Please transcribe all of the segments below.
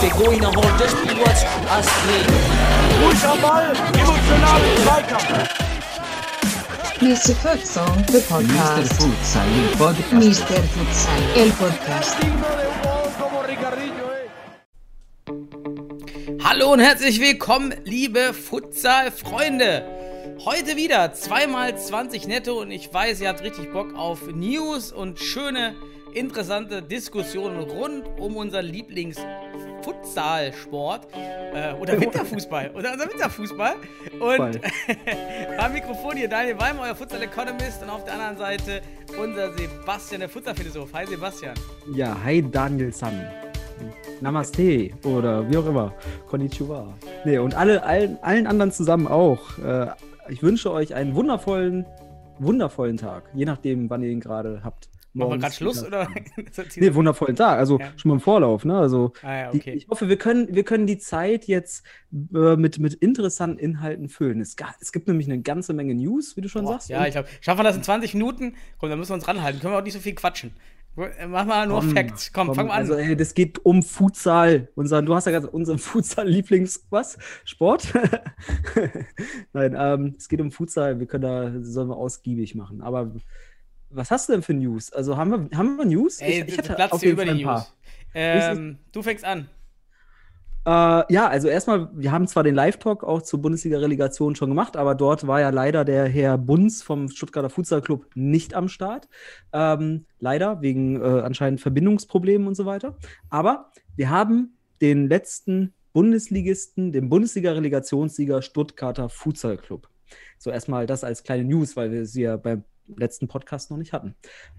Der Goiner holt das Spiel was Astrid. Ruhig am Ball, emotional Zweikampf. Mr. Futsal, the Mr. podcast. Futsal, il podcast. Mr. Futsal, el podcast. Hallo und herzlich willkommen, liebe Futsal-Freunde. Heute wieder zweimal 20 netto und ich weiß, ihr habt richtig Bock auf News und schöne, interessante Diskussionen rund um unseren Lieblings-Futsal-Sport äh, oder Winterfußball oder unser Winterfußball. Und am Mikrofon hier Daniel Weimer, euer Futsal-Economist und auf der anderen Seite unser Sebastian, der Futsal-Philosoph. Hi Sebastian. Ja, hi Daniel San. Namaste oder wie auch immer. Konnichiwa. Nee, und alle, allen, allen anderen zusammen auch. Äh, ich wünsche euch einen wundervollen, wundervollen Tag. Je nachdem, wann ihr ihn gerade habt. Machen wir gerade Schluss oder? Nee, wundervollen Tag. Also Ja. schon mal im Vorlauf. Ne? Also Ah ja, die, okay. ich hoffe, wir können, wir können die Zeit jetzt äh, mit, mit interessanten Inhalten füllen. Es, es gibt nämlich eine ganze Menge News, wie du schon Boah, sagst. ja, ich glaube, schaffen wir das in 20 Minuten? Komm, dann müssen wir uns ranhalten. Können wir auch nicht so viel quatschen. Mach mal nur Komm, Facts. Komm, fang mal an. Also, ey, das geht um Futsal. Unser, du hast ja gesagt, unseren Futsal-Lieblings, was? Sport? Nein, ähm, es geht um Futsal. Wir können da, sollen wir ausgiebig machen. Aber was hast du denn für News? Also, haben wir, haben wir News? Ey, ich, ich hatte auf jeden über Fall die ein paar. News. Ähm, du fängst an. Äh, ja, also erstmal, wir haben zwar den Live-Talk auch zur Bundesliga-Relegation schon gemacht, aber dort war ja leider der Herr Bunz vom Stuttgarter Futsal Club nicht am Start. Ähm, leider, wegen äh, anscheinend Verbindungsproblemen und so weiter. Aber wir haben den letzten Bundesligisten, den Bundesliga-Relegationssieger Stuttgarter Futsal Club. So erstmal das als kleine News, weil wir sie ja beim letzten Podcast noch nicht hatten.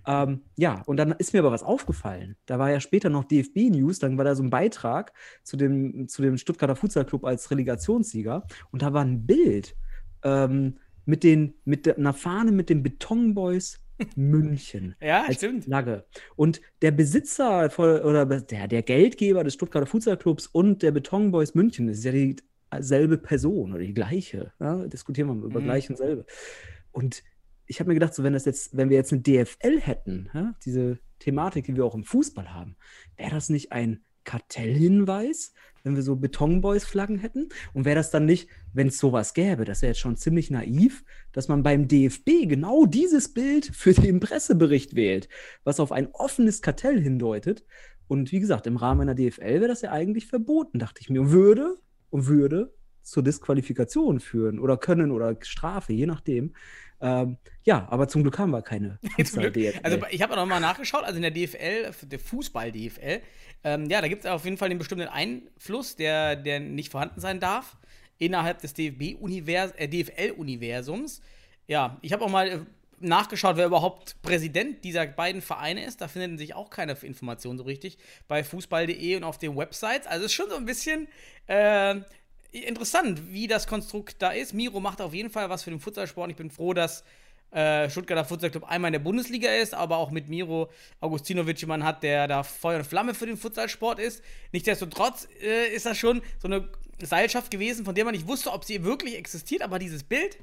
Ähm, ja, und dann ist mir aber was aufgefallen. Da war ja später noch DFB-News, dann war da so ein Beitrag zu dem, zu dem Stuttgarter Futsal Club als Relegationssieger und da war ein Bild ähm, mit, den, mit der, einer Fahne mit den Betonboys München Ja, als stimmt. Flagge. Und der Besitzer voll, oder der, der Geldgeber des Stuttgarter Futsal Clubs und der Betonboys München das ist ja dieselbe Person oder die gleiche. Ja? Diskutieren wir mal über Mhm. gleich und selbe. Und ich habe mir gedacht, so wenn das jetzt, wenn wir jetzt eine DFL hätten, ja, diese Thematik, die wir auch im Fußball haben, wäre das nicht ein Kartellhinweis, wenn wir so Betonboys-Flaggen hätten? Und wäre das dann nicht, wenn es sowas gäbe, das wäre jetzt schon ziemlich naiv, dass man beim DFB genau dieses Bild für den Pressebericht wählt, was auf ein offenes Kartell hindeutet. Und wie gesagt, im Rahmen einer DFL wäre das ja eigentlich verboten, dachte ich mir. Und würde, und würde zur Disqualifikation führen oder können oder Strafe, je nachdem. Ähm, ja, aber zum Glück haben wir keine Zum Glück. Futsal-DFL. Also ich habe auch noch mal nachgeschaut, also in der DFL, der Fußball-DFL, ähm, ja, da gibt es auf jeden Fall den bestimmten Einfluss, der, der nicht vorhanden sein darf innerhalb des DFB-Univers äh, DFL-Universums. Ja, ich habe auch mal äh, nachgeschaut, wer überhaupt Präsident dieser beiden Vereine ist. Da finden sich auch keine Informationen so richtig bei fußball.de und auf den Websites. Also es ist schon so ein bisschen äh, interessant, wie das Konstrukt da ist. Miro macht auf jeden Fall was für den Futsalsport. Ich bin froh, dass äh, Stuttgarter Futsal Club einmal in der Bundesliga ist, aber auch mit Miro Augustinovic jemanden hat, der da Feuer und Flamme für den Futsalsport ist. Nichtsdestotrotz äh, ist das schon so eine Seilschaft gewesen, von der man nicht wusste, ob sie wirklich existiert, aber dieses Bild,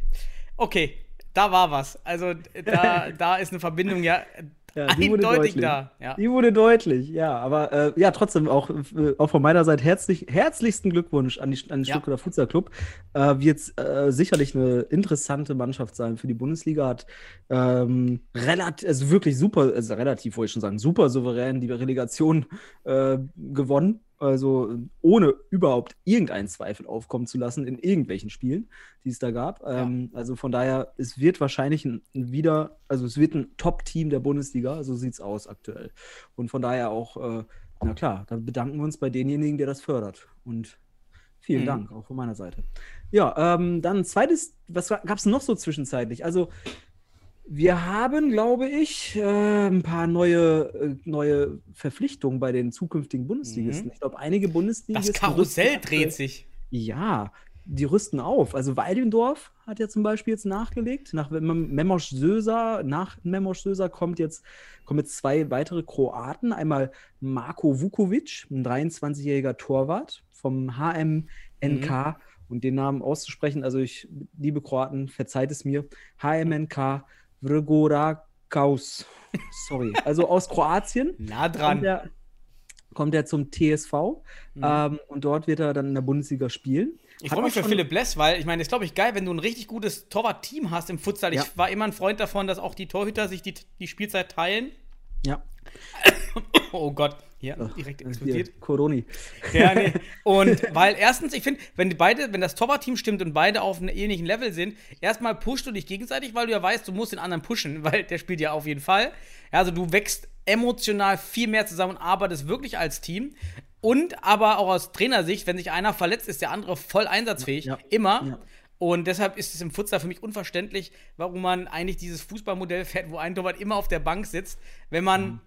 okay, da war was. Also da, da ist eine Verbindung ja, Ja, die wurde eindeutig deutlich. da. Ja. Die wurde deutlich, ja. Aber äh, ja, trotzdem auch, äh, auch von meiner Seite herzlich, herzlichsten Glückwunsch an, die, an den Ja. Stuttgarter Futsal Club. Äh, wird äh, sicherlich eine interessante Mannschaft sein für die Bundesliga. Hat ähm, relativ, also wirklich super, also relativ, wollte ich schon sagen, super souverän die Relegation äh, gewonnen. Also ohne überhaupt irgendeinen Zweifel aufkommen zu lassen in irgendwelchen Spielen, die es da gab. Ähm, also von daher, es wird wahrscheinlich ein, ein wieder, also es wird ein Top-Team der Bundesliga, so sieht es aus aktuell. Und von daher auch, äh, na klar, dann bedanken wir uns bei denjenigen, der das fördert. Und vielen Mhm. Dank, auch von meiner Seite. Ja, ähm, dann zweites, was gab es noch so zwischenzeitlich? Also wir haben, glaube ich, äh, ein paar neue, äh, neue Verpflichtungen bei den zukünftigen Bundesligisten. Mhm. Ich glaube, einige Bundesligisten. Das Karussell dreht sich. Ja, die rüsten auf. Also Weidendorf hat ja zum Beispiel jetzt nachgelegt. Nach Memosch Söser, nach Memosch Söser kommt jetzt, kommen jetzt zwei weitere Kroaten. Einmal Marko Vukovic, ein 23-jähriger Torwart vom HMNK. Und den Namen auszusprechen, also ich, liebe Kroaten, verzeiht es mir. HMNK Vrgorakaus. Sorry. Also aus Kroatien. Nah Kommt dran. er, kommt er zum TSV ähm, und dort wird er dann in der Bundesliga spielen. Ich freue mich für Philipp Bless, weil ich meine, das ist, glaube ich, geil, wenn du ein richtig gutes Torwart-Team hast im Futsal. Ja. Ich war immer ein Freund davon, dass auch die Torhüter sich die, die Spielzeit teilen. Ja. Oh Gott, hier direkt explodiert. Coroni. Ja, nee. Und weil erstens, ich finde, wenn die beide, wenn das Torwartteam stimmt und beide auf einem ähnlichen Level sind, erstmal pushst du dich gegenseitig, weil du ja weißt, du musst den anderen pushen, weil der spielt ja auf jeden Fall. Ja, also du wächst emotional viel mehr zusammen und arbeitest wirklich als Team. Und aber auch aus Trainersicht, wenn sich einer verletzt, ist der andere voll einsatzfähig. Ja. Immer. Ja. Und deshalb ist es im Futsal für mich unverständlich, warum man eigentlich dieses Fußballmodell fährt, wo ein Torwart immer auf der Bank sitzt, wenn man Mhm.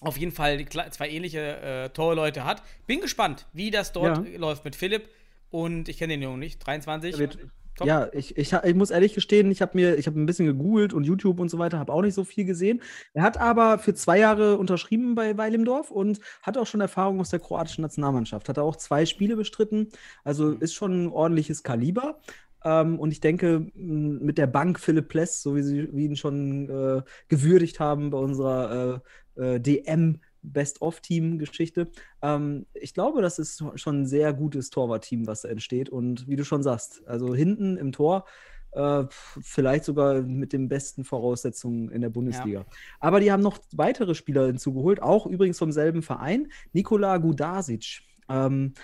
Auf jeden Fall zwei ähnliche äh, Torleute hat. Bin gespannt, wie das dort Ja. läuft mit Philipp. Und ich kenne den Jungen nicht. 23. Wird- Top. Ja, ich, ich, ich muss ehrlich gestehen, ich habe mir, ich habe ein bisschen gegoogelt und YouTube und so weiter, habe auch nicht so viel gesehen. Er hat aber für zwei Jahre unterschrieben bei Weil im Dorf und hat auch schon Erfahrung aus der kroatischen Nationalmannschaft. Hat er auch zwei Spiele bestritten, also Mhm. ist schon ein ordentliches Kaliber. Ähm, und ich denke, mit der Bank Philipp Pless, so wie sie wie ihn schon äh, gewürdigt haben bei unserer äh, äh, DM Best-of-Team-Geschichte. Ähm, ich glaube, das ist schon ein sehr gutes Torwartteam, was da entsteht. Und wie du schon sagst, also hinten im Tor äh, vielleicht sogar mit den besten Voraussetzungen in der Bundesliga. Aber die haben noch weitere Spieler hinzugeholt, auch übrigens vom selben Verein, Nikola Gudasic. Ähm,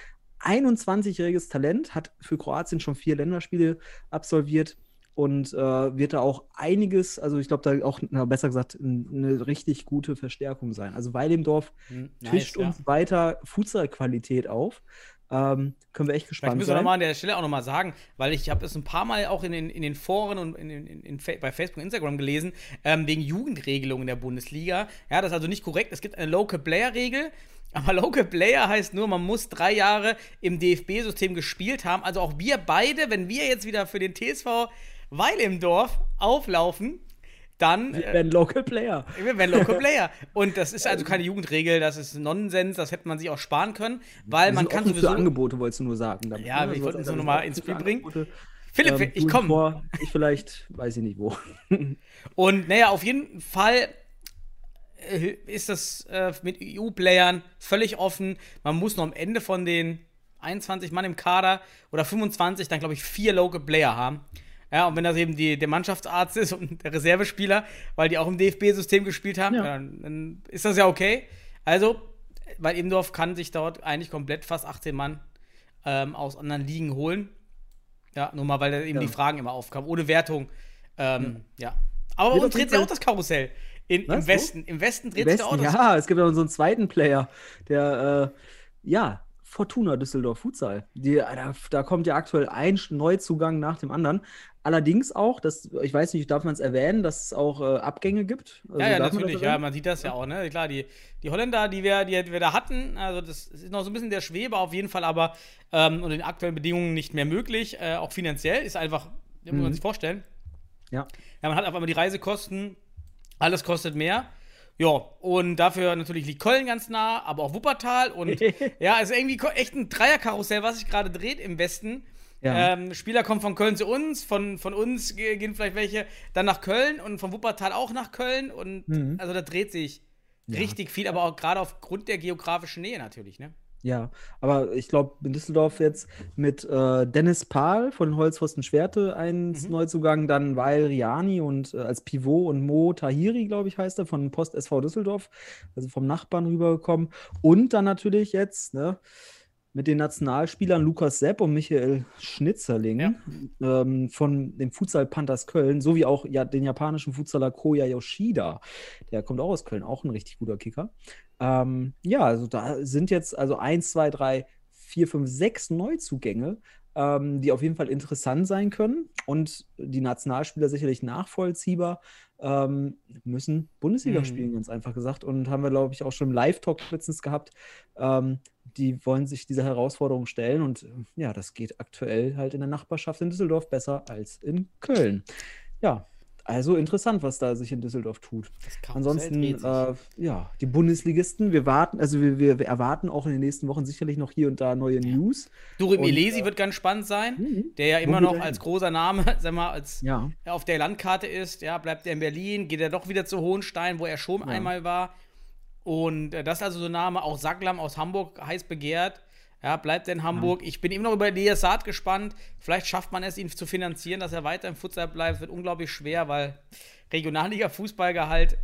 21-jähriges Talent, hat für Kroatien schon vier Länderspiele absolviert und äh, wird da auch einiges, also ich glaube, da auch, na, besser gesagt, eine richtig gute Verstärkung sein. Also Weilendorf Hm, nice, tischt ja. uns weiter Futsal-Qualität auf. Ähm, können wir echt Vielleicht gespannt müssen wir sein. nochmal an der Stelle auch nochmal sagen, weil ich habe es ein paar Mal auch in den, in den Foren und in, in, in, bei Facebook und Instagram gelesen, ähm, wegen Jugendregelungen der Bundesliga. Ja, das ist also nicht korrekt. Es gibt eine Local Player-Regel, aber Local Player heißt nur, man muss drei Jahre im DFB-System gespielt haben. Also auch wir beide, wenn wir jetzt wieder für den TSV Weil im Dorf auflaufen, dann Wir äh, werden Local Player. wir werden Local Player. Und das ist also keine Jugendregel, das ist Nonsens, das hätte man sich auch sparen können, weil man kann offen für sowieso. Angebote, wolltest du nur sagen. damit, Ja, ich wollte uns nur anderes noch mal auch ins Spiel bringen. Philipp, Ähm, ich komme. Ich vielleicht, weiß ich nicht wo. Und naja, auf jeden Fall ist das äh, mit EU-Playern völlig offen. Man muss noch am Ende von den 21 Mann im Kader oder 25 dann, glaube ich, vier Local Player haben. Ja, und wenn das eben die, der Mannschaftsarzt ist und der Reservespieler, weil die auch im DFB-System gespielt haben, Ja. dann, dann ist das ja okay. Also, weil Ebendorf kann sich dort eigentlich komplett fast 18 Mann ähm, aus anderen Ligen holen. Ja, nur mal, weil da eben Ja. die Fragen immer aufkamen. Ohne Wertung. Ähm, ja. Aber bei uns dreht sich auch das Karussell. In, Was? Im Wo? Westen. Im Westen dreht sich auch Westen, das ja, es gibt ja so einen zweiten Player, der, äh, ja, Fortuna Düsseldorf Futsal. Die, da, da kommt ja aktuell ein Neuzugang nach dem anderen. Allerdings auch, das, ich weiß nicht, darf man es erwähnen, dass es auch äh, Abgänge gibt? Also Ja, ja, darf man natürlich. Ja, man sieht das ja auch, ne? Klar, die, die Holländer, die wir, die wir da hatten, also das ist noch so ein bisschen der Schwebe auf jeden Fall, aber ähm, unter den aktuellen Bedingungen nicht mehr möglich. Äh, auch finanziell ist einfach, muss man Mhm. sich vorstellen. Ja. Ja, man hat auf einmal die Reisekosten, alles kostet mehr. Ja, und dafür natürlich liegt Köln ganz nah, aber auch Wuppertal. Und ja, es ist irgendwie echt ein Dreierkarussell, was sich gerade dreht im Westen. Ja. Ähm, Spieler kommen von Köln zu uns, von, von uns ge- gehen vielleicht welche dann nach Köln und von Wuppertal auch nach Köln. Und Mhm. also da dreht sich richtig viel, aber auch gerade aufgrund der geografischen Nähe natürlich, ne? Ja, aber ich glaube, in Düsseldorf jetzt mit äh, Dennis Pahl von Holzpfosten Schwerte ein Mhm. Neuzugang, dann Weil Riani und äh, als Pivot und Mo Tahiri, glaube ich, heißt er, von Post SV Düsseldorf, also vom Nachbarn rübergekommen. Und dann natürlich jetzt, ne, mit den Nationalspielern Lukas Sepp und Michael Schnitzerling ähm, von den Futsal Panthers Köln, sowie auch ja, den japanischen Futsaler Koya Yoshida. Der kommt auch aus Köln, auch ein richtig guter Kicker. Ähm, ja, also da sind jetzt also eins, zwei, drei, vier, fünf, sechs Neuzugänge, ähm, die auf jeden Fall interessant sein können und die Nationalspieler sicherlich nachvollziehbar ähm, müssen Bundesliga Mhm. spielen, ganz einfach gesagt. Und haben wir, glaube ich, auch schon im Live-Talk letztens gehabt. Ähm, die wollen sich dieser Herausforderung stellen und äh, ja, das geht aktuell halt in der Nachbarschaft in Düsseldorf besser als in Köln. Ja, Also interessant, was da sich in Düsseldorf tut. Ansonsten, äh, ja, die Bundesligisten, wir warten, also wir, wir, wir erwarten auch in den nächsten Wochen sicherlich noch hier und da neue News. Durim Elesi äh, wird ganz spannend sein, Mhm. der ja immer noch als großer Name, sag mal, als Ja, auf der Landkarte ist. Ja, bleibt er in Berlin, geht er doch wieder zu Hohenstein, wo er schon einmal war. Und äh, das ist also so ein Name, auch Sacklam aus Hamburg, heiß begehrt. Ja, bleibt er in Hamburg. Ich bin immer noch über Elias Saad gespannt. Vielleicht schafft man es, ihn zu finanzieren, dass er weiter im Futsal bleibt. Es wird unglaublich schwer, weil Regionalliga-Fußballgehalt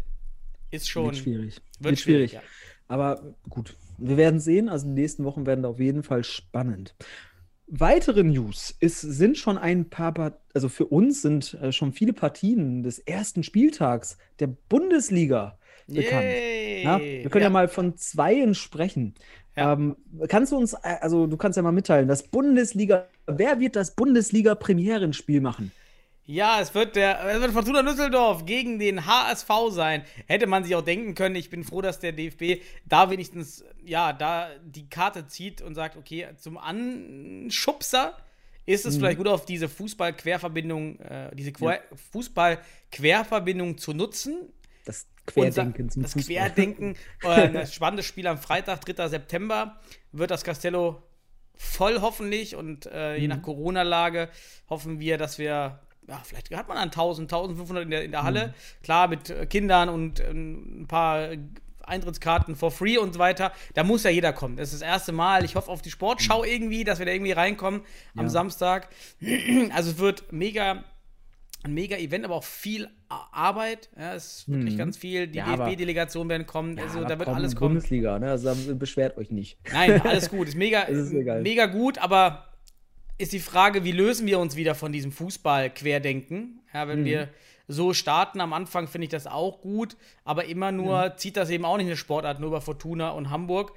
ist schon. wird schwierig. Wird schwierig, ja. Aber gut, wir werden sehen. Also die nächsten Wochen werden da auf jeden Fall spannend. Weitere News ist, sind schon ein paar, Part- also für uns sind äh, schon viele Partien des ersten Spieltags der Bundesliga bekannt. Ja, wir können ja. mal von zweien sprechen. Ja. Ähm, kannst du uns, äh, also du kannst ja mal mitteilen, das Bundesliga, wer wird das Bundesliga-Premierenspiel machen? Ja, es wird der es wird Fortuna Düsseldorf gegen den HSV sein. Hätte man sich auch denken können. Ich bin froh, dass der DFB da wenigstens ja, da die Karte zieht und sagt, okay, zum Anschubser ist es vielleicht gut auf diese Fußball-Querverbindung, äh, diese Quer Fußball-Querverbindung zu nutzen. Das Querdenken zum das Fußball. Querdenken. äh, spannendes Spiel am Freitag, 3. September, wird das Castello voll hoffentlich und äh, Mhm. je nach Corona-Lage hoffen wir, dass wir, ja, vielleicht hat man dann 1000, 1500 in der, in der Halle. Mhm. Klar, mit äh, Kindern und ähm, ein paar Eintrittskarten for free und so weiter. Da muss ja jeder kommen. Das ist das erste Mal. Ich hoffe auf die Sportschau irgendwie, dass wir da irgendwie reinkommen am Mhm. Ja. Samstag. Also es wird mega ein mega Event, aber auch viel Arbeit. Ja, es ist wirklich Mhm. ganz viel. Die Ja, aber- DFB-Delegation werden kommen. also aber da wird alles kommen. Bundesliga, ne? Also beschwert euch nicht. Nein, alles gut. Ist mega, ist mega gut, aber ist die Frage, wie lösen wir uns wieder von diesem Fußball-Querdenken? Ja, Mhm. wenn wir so starten, am Anfang finde ich das auch gut, aber immer nur Mhm. zieht das eben auch nicht eine Sportart, nur über Fortuna und Hamburg.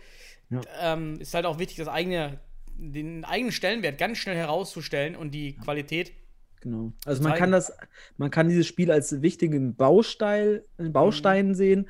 Ja. Ähm, ist halt auch wichtig, das eigene, den eigenen Stellenwert ganz schnell herauszustellen und die Qualität. Genau. Also man kann das, man kann dieses Spiel als wichtigen Baustein, Mhm. Baustein sehen,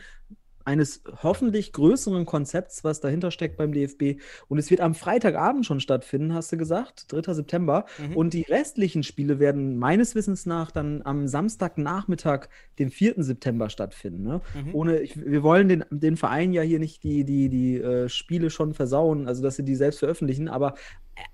eines hoffentlich größeren Konzepts, was dahinter steckt beim DFB. Und es wird am Freitagabend schon stattfinden, hast du gesagt, 3. September. Mhm. Und die restlichen Spiele werden meines Wissens nach dann am Samstagnachmittag, dem 4. September stattfinden. Ne? Mhm. Ohne, ich, wir wollen den, den Verein ja hier nicht die, die, die äh, Spiele schon versauen, also dass sie die selbst veröffentlichen, aber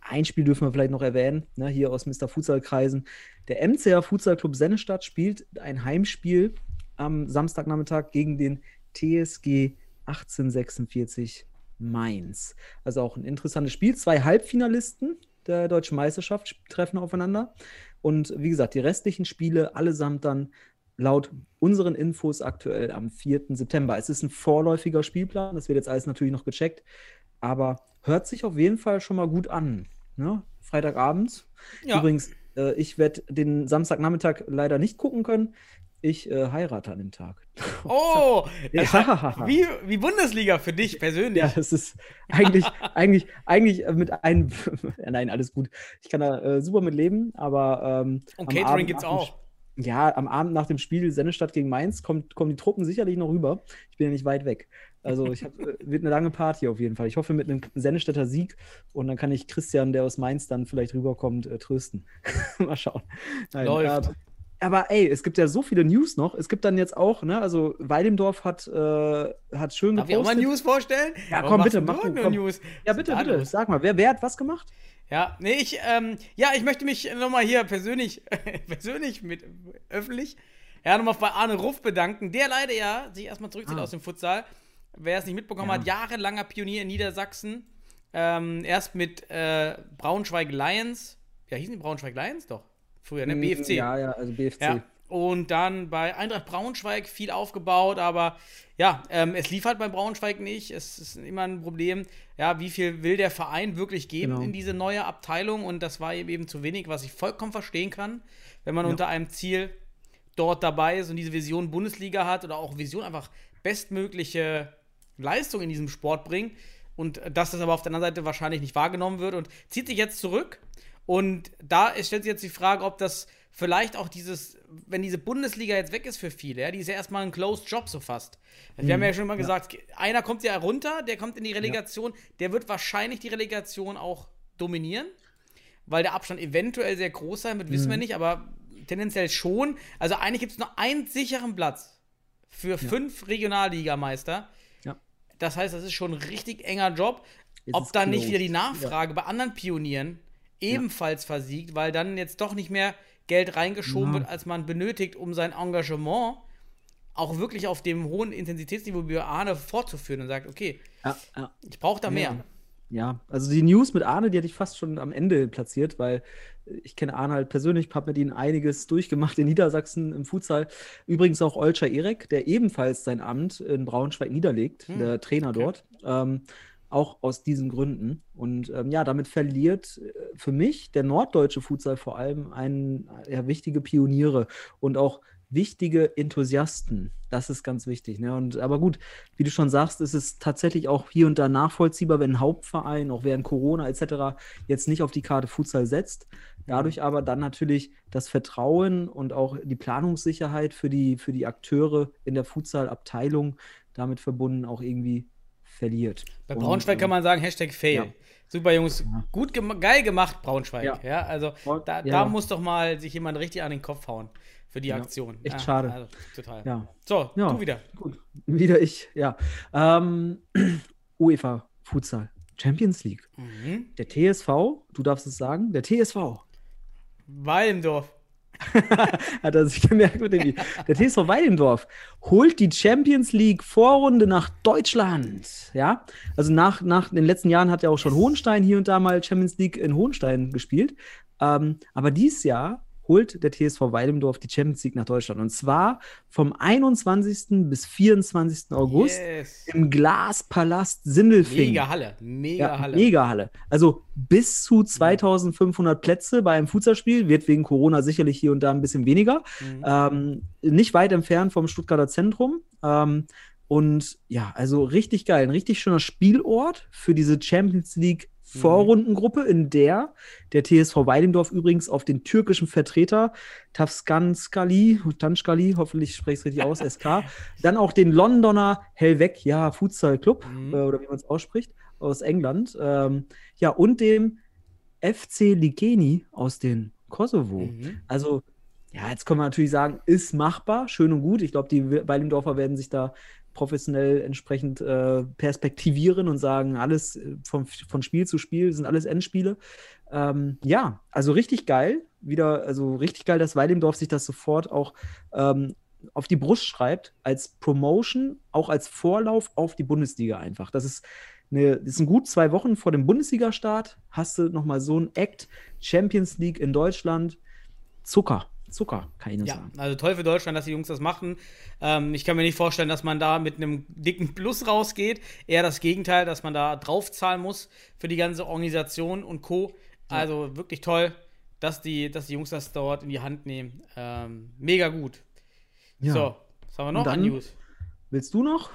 ein Spiel dürfen wir vielleicht noch erwähnen, ne, hier aus Mr. Futsal-Kreisen. Der MCR Futsal Club Sennestadt spielt ein Heimspiel am Samstagnachmittag gegen den TSG 1846 Mainz. Also auch ein interessantes Spiel. Zwei Halbfinalisten der deutschen Meisterschaft treffen aufeinander. Und wie gesagt, die restlichen Spiele allesamt dann laut unseren Infos aktuell am 4. September. Es ist ein vorläufiger Spielplan, das wird jetzt alles natürlich noch gecheckt, aber hört sich auf jeden Fall schon mal gut an. Ne? Freitagabend. Ja. Übrigens, äh, ich werde den Samstagnachmittag leider nicht gucken können. Ich äh, heirate an dem Tag. Oh, Ja. hat, wie, wie Bundesliga für dich persönlich. Ja, es ist eigentlich, eigentlich, eigentlich äh, mit einem. nein, alles gut. Ich kann da äh, super mit leben, aber. Ähm, Und Catering Abend gibt's dem auch. Ja, am Abend nach dem Spiel Sennestadt gegen Mainz kommt, kommen die Truppen sicherlich noch rüber. Ich bin ja nicht weit weg. Also, ich hab, äh, wird eine lange Party auf jeden Fall. Ich hoffe mit einem Sennestädter Sieg und dann kann ich Christian, der aus Mainz dann vielleicht rüberkommt, äh, trösten. Mal schauen. Nein, Läuft. äh, aber ey, es gibt ja so viele News noch. Es gibt dann jetzt auch, ne, also Weidemdorf hat, äh, hat schön Darf ich auch mal News vorstellen? Ja, Warum komm, bitte, mach du, komm. News? Ja, bitte, bitte. los? Sag mal, wer, wer hat was gemacht? Ja, nee, ich, ähm, ja, ich möchte mich nochmal hier persönlich, persönlich mit, öffentlich, ja, nochmal bei Arne Ruff bedanken, der leider ja sich erstmal zurückzieht Ah. aus dem Futsal. Wer es nicht mitbekommen Ja. hat, jahrelanger Pionier in Niedersachsen. Ähm, erst mit äh, Braunschweig Lions. Ja, hießen die Braunschweig Lions? Doch. Früher, ne? BFC. Mm, Ja, ja, also BFC. Ja. Und dann bei Eintracht Braunschweig viel aufgebaut, aber ja, ähm, es lief halt bei Braunschweig nicht. Es ist immer ein Problem. Ja, wie viel will der Verein wirklich geben Genau. in diese neue Abteilung? Und das war eben, eben zu wenig, was ich vollkommen verstehen kann, wenn man unter einem Ziel dort dabei ist und diese Vision Bundesliga hat oder auch Vision einfach bestmögliche Leistung in diesem Sport bringen. Und dass das aber auf der anderen Seite wahrscheinlich nicht wahrgenommen wird und zieht sich jetzt zurück. Und da stellt sich jetzt die Frage, ob das vielleicht auch dieses, wenn diese Bundesliga jetzt weg ist für viele, ja, die ist ja erstmal ein Closed Job so fast. Wir haben ja schon mal gesagt, einer kommt ja runter, der kommt in die Relegation, der wird wahrscheinlich die Relegation auch dominieren, weil der Abstand eventuell sehr groß sein wird, wissen wir nicht, aber tendenziell schon. Also eigentlich gibt es nur einen sicheren Platz für fünf Regionalligameister. Ja. Das heißt, das ist schon ein richtig enger Job. Jetzt Ob dann nicht wieder die Nachfrage bei anderen Pionieren ebenfalls versiegt, weil dann jetzt doch nicht mehr Geld reingeschoben Ja. wird, als man benötigt, um sein Engagement auch wirklich auf dem hohen Intensitätsniveau wie Arne fortzuführen und sagt, okay, Ja, ja. ich brauche da mehr. Ja. Ja, also die News mit Arne, die hatte ich fast schon am Ende platziert, weil ich kenne Arne halt persönlich, habe mit ihm einiges durchgemacht in Niedersachsen im Futsal. Übrigens auch Olscher Erek, der ebenfalls sein Amt in Braunschweig niederlegt, der Trainer dort. Ähm, auch aus diesen Gründen. Und ähm, ja, damit verliert äh, für mich der norddeutsche Futsal vor allem einen, ja, wichtige Pioniere und auch wichtige Enthusiasten. Das ist ganz wichtig. Ne? Und, aber gut, wie du schon sagst, ist es tatsächlich auch hier und da nachvollziehbar, wenn ein Hauptverein, auch während Corona etc., jetzt nicht auf die Karte Futsal setzt. Dadurch aber dann natürlich das Vertrauen und auch die Planungssicherheit für die, für die Akteure in der Futsal-Abteilung damit verbunden auch irgendwie verliert. Bei Und, Braunschweig kann man sagen, Hashtag Fail. Ja. Super Jungs, gut gem geil gemacht, Braunschweig. Ja, Ja. also da, Ja. da muss doch mal sich jemand richtig an den Kopf hauen für die Aktion. echt Ja, schade. Also, total. Ja. So, du wieder. Gut, wieder ich, ja. Ähm, UEFA Futsal Champions League. Mhm. Der TSV, du darfst es sagen, der TSV Walmdorf. hat er sich gemerkt mit dem I. Der TSV Weilendorf holt die Champions League Vorrunde nach Deutschland. Ja, also nach, nach den letzten Jahren hat ja auch schon Hohenstein hier und da mal Champions League in Hohenstein gespielt. Ähm, aber dieses Jahr holt der TSV Weilendorf die Champions League nach Deutschland. Und zwar vom 21. bis 24. August Yes. im Glaspalast Sindelfingen. Mega Halle. Mega Ja, Halle. mega Halle. Also bis zu 2500 Plätze bei einem Futsalspiel, wird wegen Corona sicherlich hier und da ein bisschen weniger. Mhm. Ähm, nicht weit entfernt vom Stuttgarter Zentrum. Ähm, und ja, also richtig geil. Ein richtig schöner Spielort für diese Champions League Vorrundengruppe, in der der TSV Weidendorf übrigens auf den türkischen Vertreter Tafskanskali, Tanskali, hoffentlich spreche ich es richtig aus, SK, dann auch den Londoner Helvek, ja, Futsal Club, Mhm. äh, oder wie man es ausspricht, aus England. Ähm, ja, und dem FC Ligeni aus den Kosovo. Mhm. Also, ja, jetzt können wir natürlich sagen, ist machbar, schön und gut. Ich glaube, die Weilendorfer werden sich da professionell entsprechend äh, perspektivieren und sagen, alles äh, von, von Spiel zu Spiel sind alles Endspiele. Ähm, ja, also richtig geil. Wieder, also richtig geil, dass Weilendorf sich das sofort auch ähm, auf die Brust schreibt, als Promotion, auch als Vorlauf auf die Bundesliga einfach. Das ist eine, das sind gut zwei Wochen vor dem Bundesliga-Start. Hast du nochmal so ein Act, Champions League in Deutschland. Zucker, Zucker, kann ich nur Ja, sagen. also toll für Deutschland, dass die Jungs das machen. Ähm, ich kann mir nicht vorstellen, dass man da mit einem dicken Plus rausgeht. Eher das Gegenteil, dass man da draufzahlen muss für die ganze Organisation und Co. Also wirklich toll, dass die, dass die Jungs das dort in die Hand nehmen. Ähm, mega gut. Ja. So, was haben wir noch an News? Willst du noch?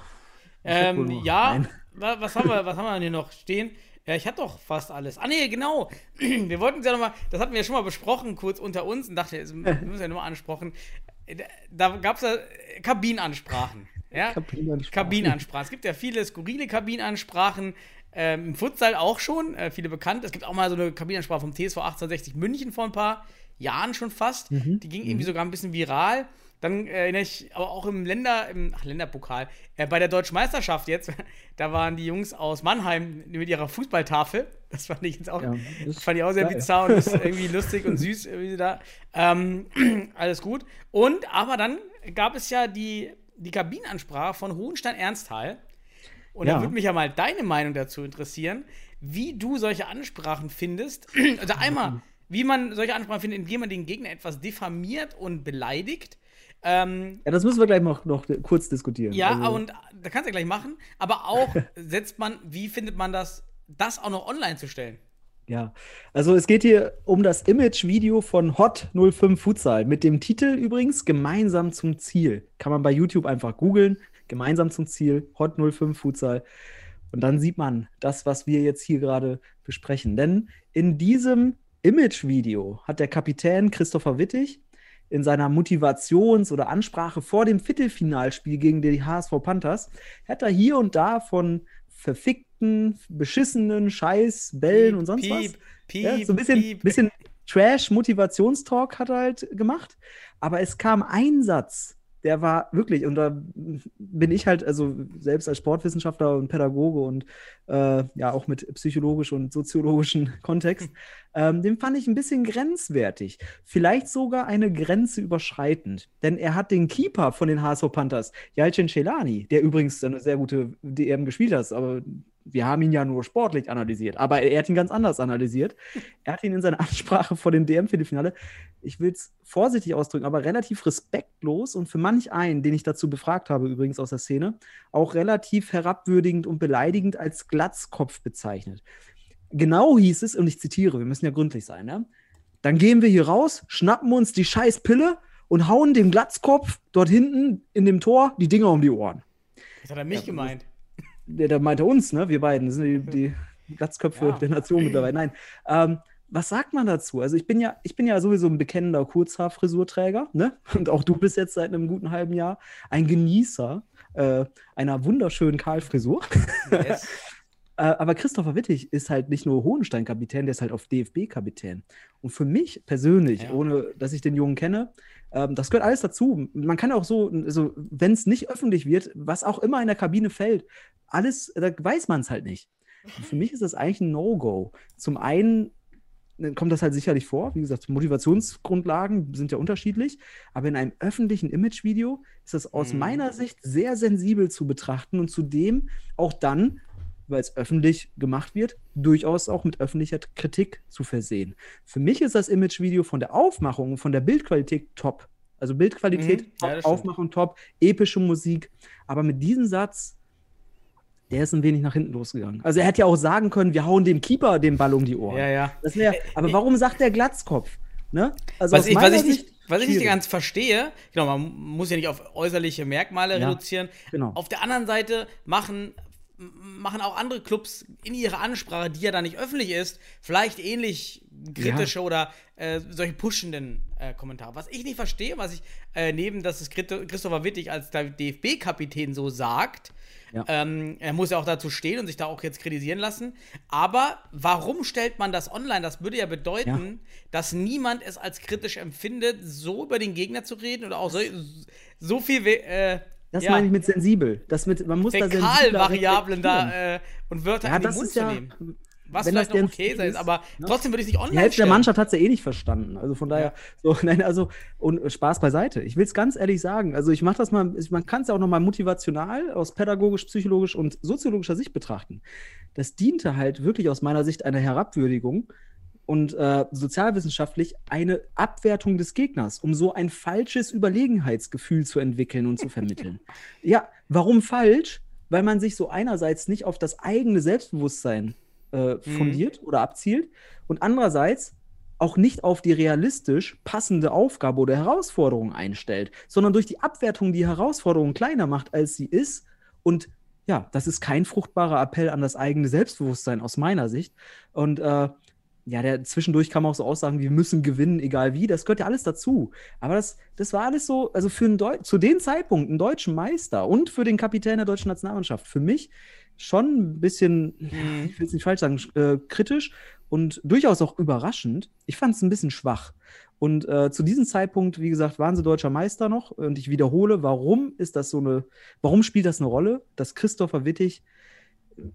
Ähm, ja, Nein. was haben, wir, was haben wir denn hier noch stehen? Ja, ich hatte doch fast alles. Ah, nee, genau. Wir wollten es ja nochmal, das hatten wir ja schon mal besprochen, kurz unter uns und dachte, müssen wir ja nochmal ansprechen. Da, gab es ja Kabinenansprachen. Ja? Kabinenansprachen. Kabinenansprachen. Es gibt ja viele skurrile Kabinenansprachen. Ähm, Im Futsal auch schon, äh, viele bekannt. Es gibt auch mal so eine Kabinenansprache vom TSV 1860 München vor ein paar Jahren schon fast. Mhm. Die ging irgendwie sogar ein bisschen viral. Dann erinnere ich aber auch im Länder, im ach, Länderpokal, äh, bei der Deutschen Meisterschaft jetzt, da waren die Jungs aus Mannheim mit ihrer Fußballtafel. Das fand ich jetzt auch, Ja, das fand ich auch sehr geil. bizarr und ist irgendwie lustig und süß, wie sie da. Ähm, alles gut. Und aber dann gab es ja die, die Kabinenansprache von Hohenstein-Ernsthal. Und da Ja. würde mich ja mal deine Meinung dazu interessieren, wie du solche Ansprachen findest. Also einmal, wie man solche Ansprachen findet, indem man den Gegner etwas diffamiert und beleidigt. Ähm, Ja, das müssen wir gleich noch, noch kurz diskutieren. ja, Also, und da kannst du ja gleich machen. Aber auch setzt man, wie findet man das, das auch noch online zu stellen? Ja, also es geht hier um das Image-Video von Hot 05 Futsal mit dem Titel übrigens Gemeinsam zum Ziel. Kann man bei YouTube einfach googeln. Gemeinsam zum Ziel, Hot 05 Futsal. Und dann sieht man das, was wir jetzt hier gerade besprechen. Denn in diesem Image-Video hat der Kapitän Christopher Wittig in seiner Motivations- oder Ansprache vor dem Viertelfinalspiel gegen die HSV Panthers, hat er hier und da von verfickten, beschissenen Scheiß, Bällen und sonst was. Piep, piep, Ja, so ein bisschen, piep. bisschen Trash-Motivationstalk hat er halt gemacht. Aber es kam ein Satz, der war wirklich, und da bin ich halt, also selbst als Sportwissenschaftler und Pädagoge und äh, ja auch mit psychologisch und soziologischen Kontext, ähm, den fand ich ein bisschen grenzwertig. Vielleicht sogar eine Grenze überschreitend. Denn er hat den Keeper von den HSV Panthers, Jalcin Celani, der übrigens eine sehr gute DM gespielt hat, aber wir haben ihn ja nur sportlich analysiert, aber er hat ihn ganz anders analysiert. Er hat ihn in seiner Ansprache vor dem DM-Viertelfinale, ich will es vorsichtig ausdrücken, aber relativ respektlos und für manch einen, den ich dazu befragt habe, übrigens aus der Szene, auch relativ herabwürdigend und beleidigend als Glatzkopf bezeichnet. Genau hieß es, und ich zitiere, wir müssen ja gründlich sein, ne? Dann gehen wir hier raus, schnappen uns die scheiß Pille und hauen dem Glatzkopf dort hinten in dem Tor die Dinger um die Ohren. Das hat er mich gemeint. Der, der meinte uns, ne? Wir beiden, das sind die, die Glatzköpfe Ja. der Nation mittlerweile. Nein. Ähm, was sagt man dazu? Also ich bin ja, ich bin ja sowieso ein bekennender Kurzhaarfrisurträger, ne? Und auch du bist jetzt seit einem guten halben Jahr ein Genießer äh, einer wunderschönen Kahlfrisur. Yes. Äh, aber Christopher Wittig ist halt nicht nur Hohenstein-Kapitän, der ist halt auf DFB-Kapitän. Und für mich persönlich, Ja. ohne dass ich den Jungen kenne, ähm, das gehört alles dazu. Man kann auch so, also, wenn es nicht öffentlich wird, was auch immer in der Kabine fällt, alles, da weiß man es halt nicht. Und für mich ist das eigentlich ein No-Go. Zum einen äh, kommt das halt sicherlich vor. Wie gesagt, Motivationsgrundlagen sind ja unterschiedlich. Aber in einem öffentlichen Imagevideo ist das aus Mhm. meiner Sicht sehr sensibel zu betrachten und zudem auch dann, weil es öffentlich gemacht wird, durchaus auch mit öffentlicher Kritik zu versehen. Für mich ist das Imagevideo von der Aufmachung, von der Bildqualität top. Also Bildqualität, Mhm. Ja, top, stimmt. Aufmachung top, epische Musik. Aber mit diesem Satz, der ist ein wenig nach hinten losgegangen. Also er hätte ja auch sagen können, wir hauen dem Keeper den Ball um die Ohren. Ja, ja. Wär, aber warum sagt der Glatzkopf? Ne? Also Was ich, was, ich nicht, was ich nicht ganz verstehe, genau, man muss ja nicht auf äußerliche Merkmale Ja, reduzieren. genau. Auf der anderen Seite machen, machen auch andere Clubs in ihrer Ansprache, die ja da nicht öffentlich ist, vielleicht ähnlich kritische oder äh, solche pushenden äh, Kommentare. Was ich nicht verstehe, was ich äh, neben, dass es Christo- Christopher Wittig als DFB-Kapitän so sagt, Ja. ähm, er muss ja auch dazu stehen und sich da auch jetzt kritisieren lassen. Aber warum stellt man das online? Das würde ja bedeuten, dass niemand es als kritisch empfindet, so über den Gegner zu reden oder auch so, so viel. Äh, Das ja, meine ich mit sensibel. Das mit, man muss da sensibler Fäkalvariablen da äh, und Wörter Ja, in den Mund zu ja. nehmen. Was wenn vielleicht noch okay sein ist, aber ne? trotzdem würde ich es nicht online Die Hälfte der stellen. Mannschaft hat es ja eh nicht verstanden. Also von daher, so, nein, also, und Spaß beiseite. Ich will es ganz ehrlich sagen. Also ich mache das mal, man kann es ja auch nochmal motivational aus pädagogisch, psychologisch und soziologischer Sicht betrachten. Das diente halt wirklich aus meiner Sicht einer Herabwürdigung und äh, sozialwissenschaftlich eine Abwertung des Gegners, um so ein falsches Überlegenheitsgefühl zu entwickeln und zu vermitteln. ja, warum falsch? Weil man sich so einerseits nicht auf das eigene Selbstbewusstsein äh, fundiert oder abzielt und andererseits auch nicht auf die realistisch passende Aufgabe oder Herausforderung einstellt, sondern durch die Abwertung die Herausforderung kleiner macht, als sie ist. Und ja, das ist kein fruchtbarer Appell an das eigene Selbstbewusstsein aus meiner Sicht. Und äh, ja, der zwischendurch kann man auch so aussagen, wir müssen gewinnen, egal wie. Das gehört ja alles dazu. Aber das, das war alles so, also für einen Deu zu dem Zeitpunkt einen deutschen Meister und für den Kapitän der deutschen Nationalmannschaft, für mich schon ein bisschen, Mhm. ich will es nicht falsch sagen, äh, kritisch und durchaus auch überraschend. Ich fand es ein bisschen schwach. Und äh, zu diesem Zeitpunkt, wie gesagt, waren sie deutscher Meister noch. Und ich wiederhole, warum ist das so eine, warum spielt das eine Rolle, dass Christopher Wittig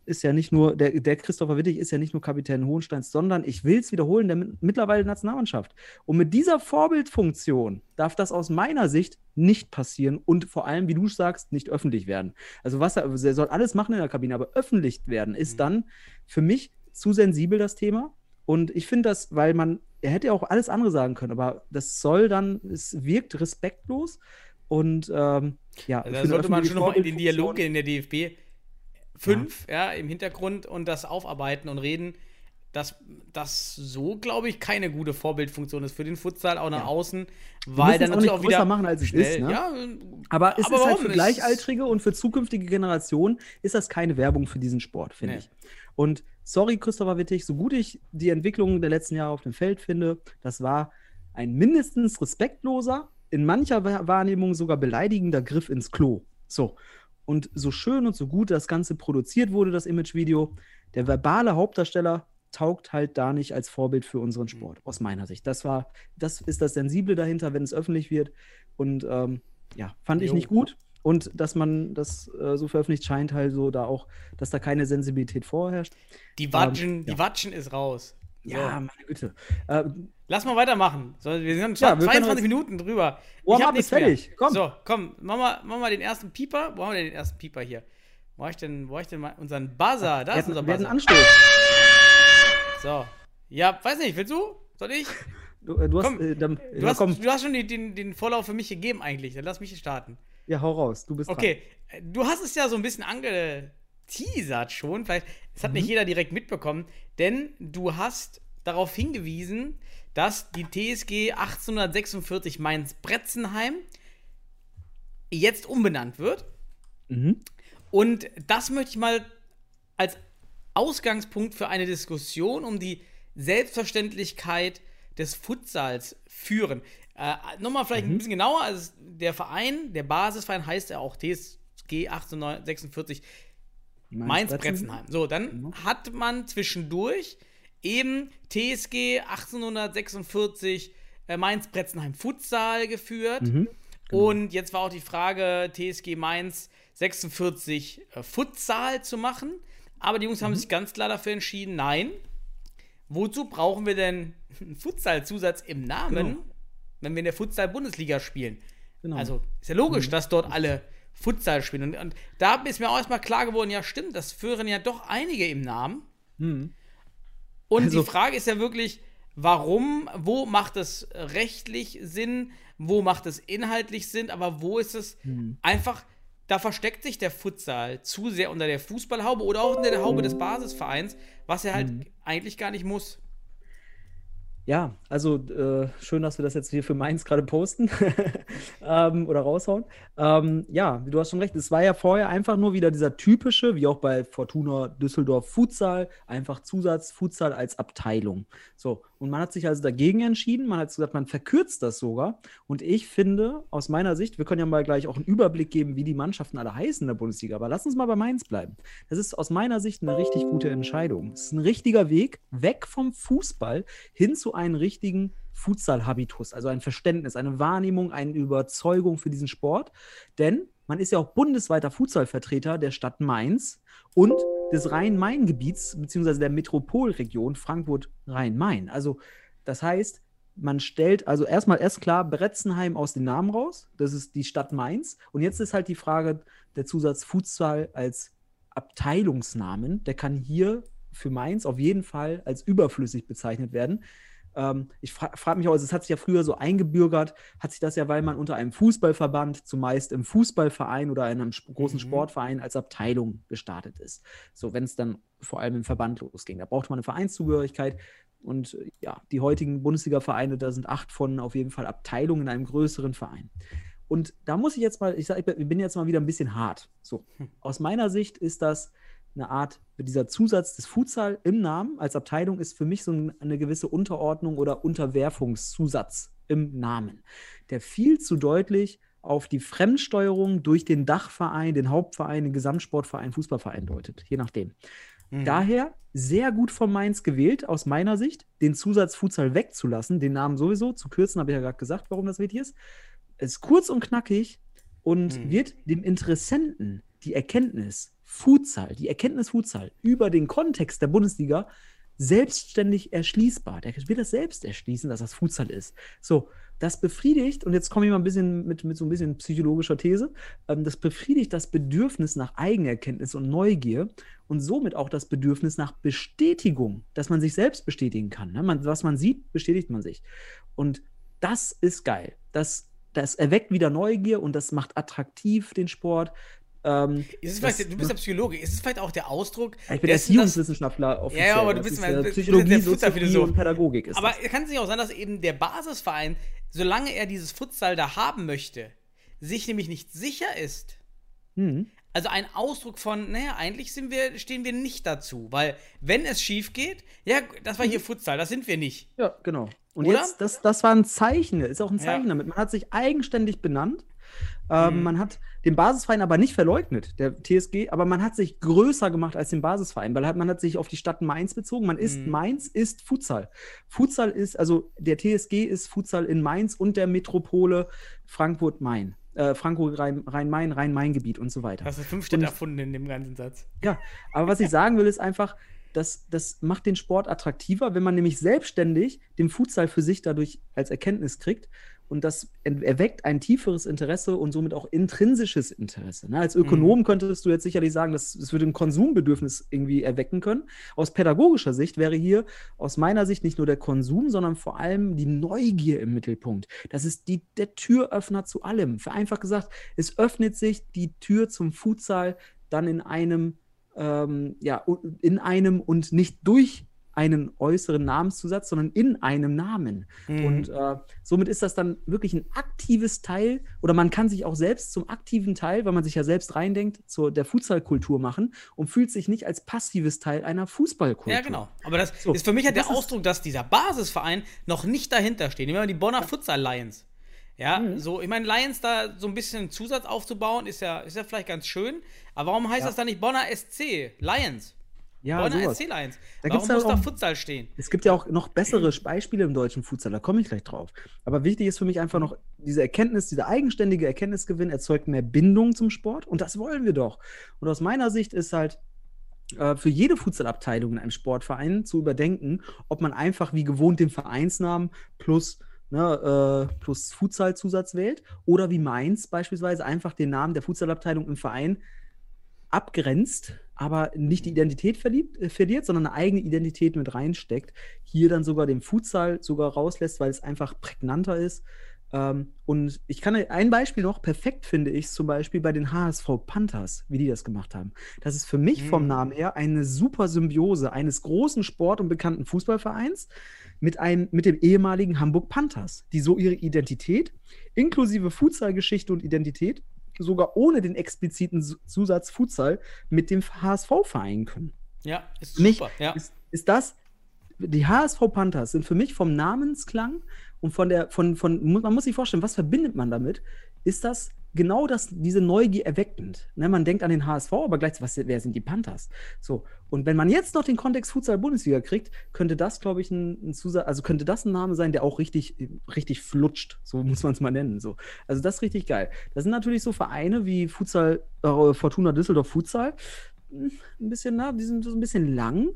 ist ja nicht nur, der, der Christopher Wittig ist ja nicht nur Kapitän Hohensteins, sondern ich will es wiederholen, der mit- mittlerweile Nationalmannschaft. Und mit dieser Vorbildfunktion darf das aus meiner Sicht nicht passieren und vor allem, wie du sagst, nicht öffentlich werden. Also was er, er soll alles machen in der Kabine, aber öffentlich werden ist dann für mich zu sensibel das Thema. Und ich finde das, weil man, er hätte ja auch alles andere sagen können, aber das soll dann, es wirkt respektlos und ähm, ja. Also da sollte man schon nochmal in den Dialog gehen in der DFB 5, ja. im Hintergrund und das aufarbeiten und reden, dass das so, glaube ich, keine gute Vorbildfunktion ist für den Futsal, auch nach außen, weil dann es auch natürlich nicht auch wieder machen, als es schnell, ist, ne? ja, Aber es Aber ist halt für Gleichaltrige und für zukünftige Generationen ist das keine Werbung für diesen Sport, finde Nee. ich. Und sorry, Christopher Wittig, so gut ich die Entwicklung der letzten Jahre auf dem Feld finde, das war ein mindestens respektloser, in mancher Wa- Wahrnehmung sogar beleidigender Griff ins Klo. So. Und so schön und so gut das Ganze produziert wurde, das Imagevideo, der verbale Hauptdarsteller taugt halt da nicht als Vorbild für unseren Sport, aus meiner Sicht. Das war, das ist das Sensible dahinter, wenn es öffentlich wird. Und ähm, ja, fand ich nicht gut. Und dass man das äh, so veröffentlicht, scheint halt so da auch, dass da keine Sensibilität vorherrscht. Die Watschen, ja. die Watschen ist raus. So. Ja, meine Güte. Äh, Lass mal weitermachen. So, wir sind Ja, schon können 22 jetzt- Minuten drüber. Warm hab up nichts ist fertig. mehr. Komm. So, komm, mach mal, mach mal den ersten Pieper. Wo haben wir denn den ersten Pieper hier? Wo habe ich denn, wo hab ich denn mal unseren Buzzer? Da wir, ist unser hatten, wir Buzzer. Anstoß. So. Ja, weiß nicht, willst du? Soll ich? Du, äh, du hast, Komm, äh, dann, Du, ja, hast, du hast schon die, den, den Vorlauf für mich gegeben eigentlich. Dann lass mich starten. ja, hau raus. Du bist Okay, äh, du hast es ja so ein bisschen angeteasert schon. Vielleicht, es hat Mhm. nicht jeder direkt mitbekommen, denn du hast darauf hingewiesen, dass die TSG 1846 Mainz-Bretzenheim jetzt umbenannt wird. Mhm. Und das möchte ich mal als Ausgangspunkt für eine Diskussion um die Selbstverständlichkeit des Futsals führen. Äh, Nochmal vielleicht ein bisschen genauer. Also der Verein, der Basisverein heißt ja auch TSG 1846 Mainz-Bretzenheim. So, dann hat man zwischendurch eben TSG 1846 äh, Mainz-Bretzenheim Futsal geführt. Und jetzt war auch die Frage, TSG Mainz 46 äh, Futsal zu machen. Aber die Jungs haben sich ganz klar dafür entschieden, nein. Wozu brauchen wir denn einen Futsal-Zusatz im Namen, Genau. wenn wir in der Futsal-Bundesliga spielen? Genau. Also ist ja logisch, dass dort alle Futsal spielen. Und, und da ist mir auch erstmal klar geworden, ja stimmt, das führen ja doch einige im Namen. Und Also- die Frage ist ja wirklich, warum, wo macht es rechtlich Sinn, wo macht es inhaltlich Sinn, aber wo ist es einfach, da versteckt sich der Futsal zu sehr unter der Fußballhaube oder auch unter der Haube des Basisvereins, was er halt eigentlich gar nicht muss. Ja, also äh, schön, dass wir das jetzt hier für Mainz gerade posten ähm, oder raushauen. Ähm, ja, du hast schon recht. Es war ja vorher einfach nur wieder dieser typische, wie auch bei Fortuna Düsseldorf Futsal, einfach Zusatz Futsal als Abteilung. So, und man hat sich also dagegen entschieden. Man hat gesagt, man verkürzt das sogar. Und ich finde, aus meiner Sicht, wir können ja mal gleich auch einen Überblick geben, wie die Mannschaften alle heißen in der Bundesliga. Aber lass uns mal bei Mainz bleiben. Das ist aus meiner Sicht eine richtig gute Entscheidung. Es ist ein richtiger Weg weg vom Fußball hin zu einem richtigen Futsal-Habitus, also ein Verständnis, eine Wahrnehmung, eine Überzeugung für diesen Sport. Denn man ist ja auch bundesweiter Futsalvertreter der Stadt Mainz und des Rhein-Main-Gebiets, beziehungsweise der Metropolregion Frankfurt-Rhein-Main. Also, das heißt, man stellt also erstmal erst klar Bretzenheim aus dem Namen raus. Das ist die Stadt Mainz. Und jetzt ist halt die Frage der Zusatz Futsal als Abteilungsnamen. Der kann hier für Mainz auf jeden Fall als überflüssig bezeichnet werden. Ähm, ich fra frage mich auch, also es hat sich ja früher so eingebürgert, hat sich das ja, weil man unter einem Fußballverband zumeist im Fußballverein oder in einem großen Sportverein als Abteilung gestartet ist. So, wenn es dann vor allem im Verband losging. Da brauchte man eine Vereinszugehörigkeit. Und äh, ja, die heutigen Bundesliga-Vereine, da sind acht von auf jeden Fall Abteilungen in einem größeren Verein. Und da muss ich jetzt mal, ich sage, ich bin jetzt mal wieder ein bisschen hart. So, aus meiner Sicht ist das eine Art, dieser Zusatz des Futsal im Namen als Abteilung ist für mich so ein- eine gewisse Unterordnung oder Unterwerfungszusatz im Namen, der viel zu deutlich auf die Fremdsteuerung durch den Dachverein, den Hauptverein, den Gesamtsportverein, Fußballverein deutet, je nachdem. Daher sehr gut von Mainz gewählt, aus meiner Sicht, den Zusatz Futsal wegzulassen, den Namen sowieso zu kürzen, habe ich ja gerade gesagt, warum das wichtig ist. Es ist kurz und knackig und wird dem Interessenten die Erkenntnis Futsal, die Erkenntnis Futsal über den Kontext der Bundesliga selbstständig erschließbar. Der wird das selbst erschließen, dass das Futsal ist. So, das befriedigt, und jetzt komme ich mal ein bisschen mit, mit so ein bisschen psychologischer These, ähm, das befriedigt das Bedürfnis nach Eigenerkenntnis und Neugier und somit auch das Bedürfnis nach Bestätigung, dass man sich selbst bestätigen kann. Ne? Man, was man sieht, bestätigt man sich. Und das ist geil. Das, das erweckt wieder Neugier und das macht attraktiv den Sport. Ähm, Ist es das- du bist ja Psychologe, ist es vielleicht auch der Ausdruck? ich bin Erziehungswissenschaftler offiziell. Ja, ja, aber du bist äh, du bist Psychologie, der Soziologie und Pädagogik ist Aber kann es nicht auch sein, dass eben der Basisverein, solange er dieses Futsal da haben möchte, sich nämlich nicht sicher ist? Hm. Also ein Ausdruck von, naja, eigentlich sind wir, stehen wir nicht dazu, weil wenn es schief geht, ja, das war hier Futsal, das sind wir nicht. Ja, genau. Und Oder? jetzt, das, das war ein Zeichen, ist auch ein Zeichen Ja. damit. Man hat sich eigenständig benannt. Ähm, Mhm. Man hat den Basisverein aber nicht verleugnet, der TSG, aber man hat sich größer gemacht als den Basisverein, weil halt man hat sich auf die Stadt Mainz bezogen. Man ist Mhm. Mainz ist Futsal. Futsal ist, also der TSG ist Futsal in Mainz und der Metropole Frankfurt-Main. Äh, Frankfurt, Rhein- Rhein-Main, Rhein-Main-Gebiet und so weiter. Hast du fünf Städte Und- erfunden in dem ganzen Satz. Ja, aber was ich sagen will, ist einfach, das, das macht den Sport attraktiver, wenn man nämlich selbstständig den Futsal für sich dadurch als Erkenntnis kriegt. Und das erweckt ein tieferes Interesse und somit auch intrinsisches Interesse. Ne? Als Ökonom könntest du jetzt sicherlich sagen, das, das würde ein Konsumbedürfnis irgendwie erwecken können. Aus pädagogischer Sicht wäre hier aus meiner Sicht nicht nur der Konsum, sondern vor allem die Neugier im Mittelpunkt. Das ist die, der Türöffner zu allem. Vereinfacht gesagt, es öffnet sich die Tür zum Futsal dann in einem, ähm, ja, in einem und nicht durch einen äußeren Namenszusatz, sondern in einem Namen. Mhm. Und äh, somit ist das dann wirklich ein aktives Teil oder man kann sich auch selbst zum aktiven Teil, weil man sich ja selbst reindenkt, zur der Futsalkultur machen und fühlt sich nicht als passives Teil einer Fußballkultur. Ja, genau. Aber das So, ist für mich halt der Ausdruck, dass dieser Basisverein noch nicht dahinter steht. Nehmen wir mal die Bonner Futsal Lions. Ja, Mhm. so, ich meine, Lions da so ein bisschen Zusatz aufzubauen, ist ja, ist ja vielleicht ganz schön. Aber warum heißt Ja. das dann nicht Bonner SC Lions? Ja, Bonner sowas. SC Lions. Da warum muss da auch- Futsal stehen? Es gibt ja auch noch bessere Beispiele im deutschen Futsal, da komme ich gleich drauf. Aber wichtig ist für mich einfach noch diese Erkenntnis, dieser eigenständige Erkenntnisgewinn erzeugt mehr Bindung zum Sport und das wollen wir doch. Und aus meiner Sicht ist halt äh, für jede Futsalabteilung in einem Sportverein zu überdenken, ob man einfach wie gewohnt den Vereinsnamen plus Ne, äh, plus Futsal-Zusatz wählt oder wie Mainz beispielsweise einfach den Namen der Futsalabteilung im Verein abgrenzt, aber nicht die Identität verliebt, äh, verliert, sondern eine eigene Identität mit reinsteckt. Hier dann sogar den Futsal sogar rauslässt, weil es einfach prägnanter ist. Ähm, und ich kann ein Beispiel noch, perfekt finde ich zum Beispiel bei den HSV Panthers, wie die das gemacht haben. Das ist für mich vom Mhm. Namen her eine super Symbiose eines großen Sport- und bekannten Fußballvereins mit, einem, mit dem ehemaligen Hamburg Panthers, die so ihre Identität inklusive Futsalgeschichte und Identität sogar ohne den expliziten Zusatz Futsal mit dem HSV vereinen können. Ja, ist mich super. Ja. ist, ist das, die HSV Panthers sind für mich vom Namensklang und von der, von, von, man muss sich vorstellen, was verbindet man damit? Ist das genau das, diese Neugier erweckend? Ne, man denkt an den HSV, aber gleichzeitig, was, wer sind die Panthers? So. Und wenn man jetzt noch den Kontext Futsal Bundesliga kriegt, könnte das, glaube ich, ein, ein Zusatz, also könnte das ein Name sein, der auch richtig, richtig flutscht. So muss man es mal nennen. So. Also das ist richtig geil. Das sind natürlich so Vereine wie Futsal, äh, Fortuna Düsseldorf Futsal. Hm, Ein bisschen, na, die sind so ein bisschen lang.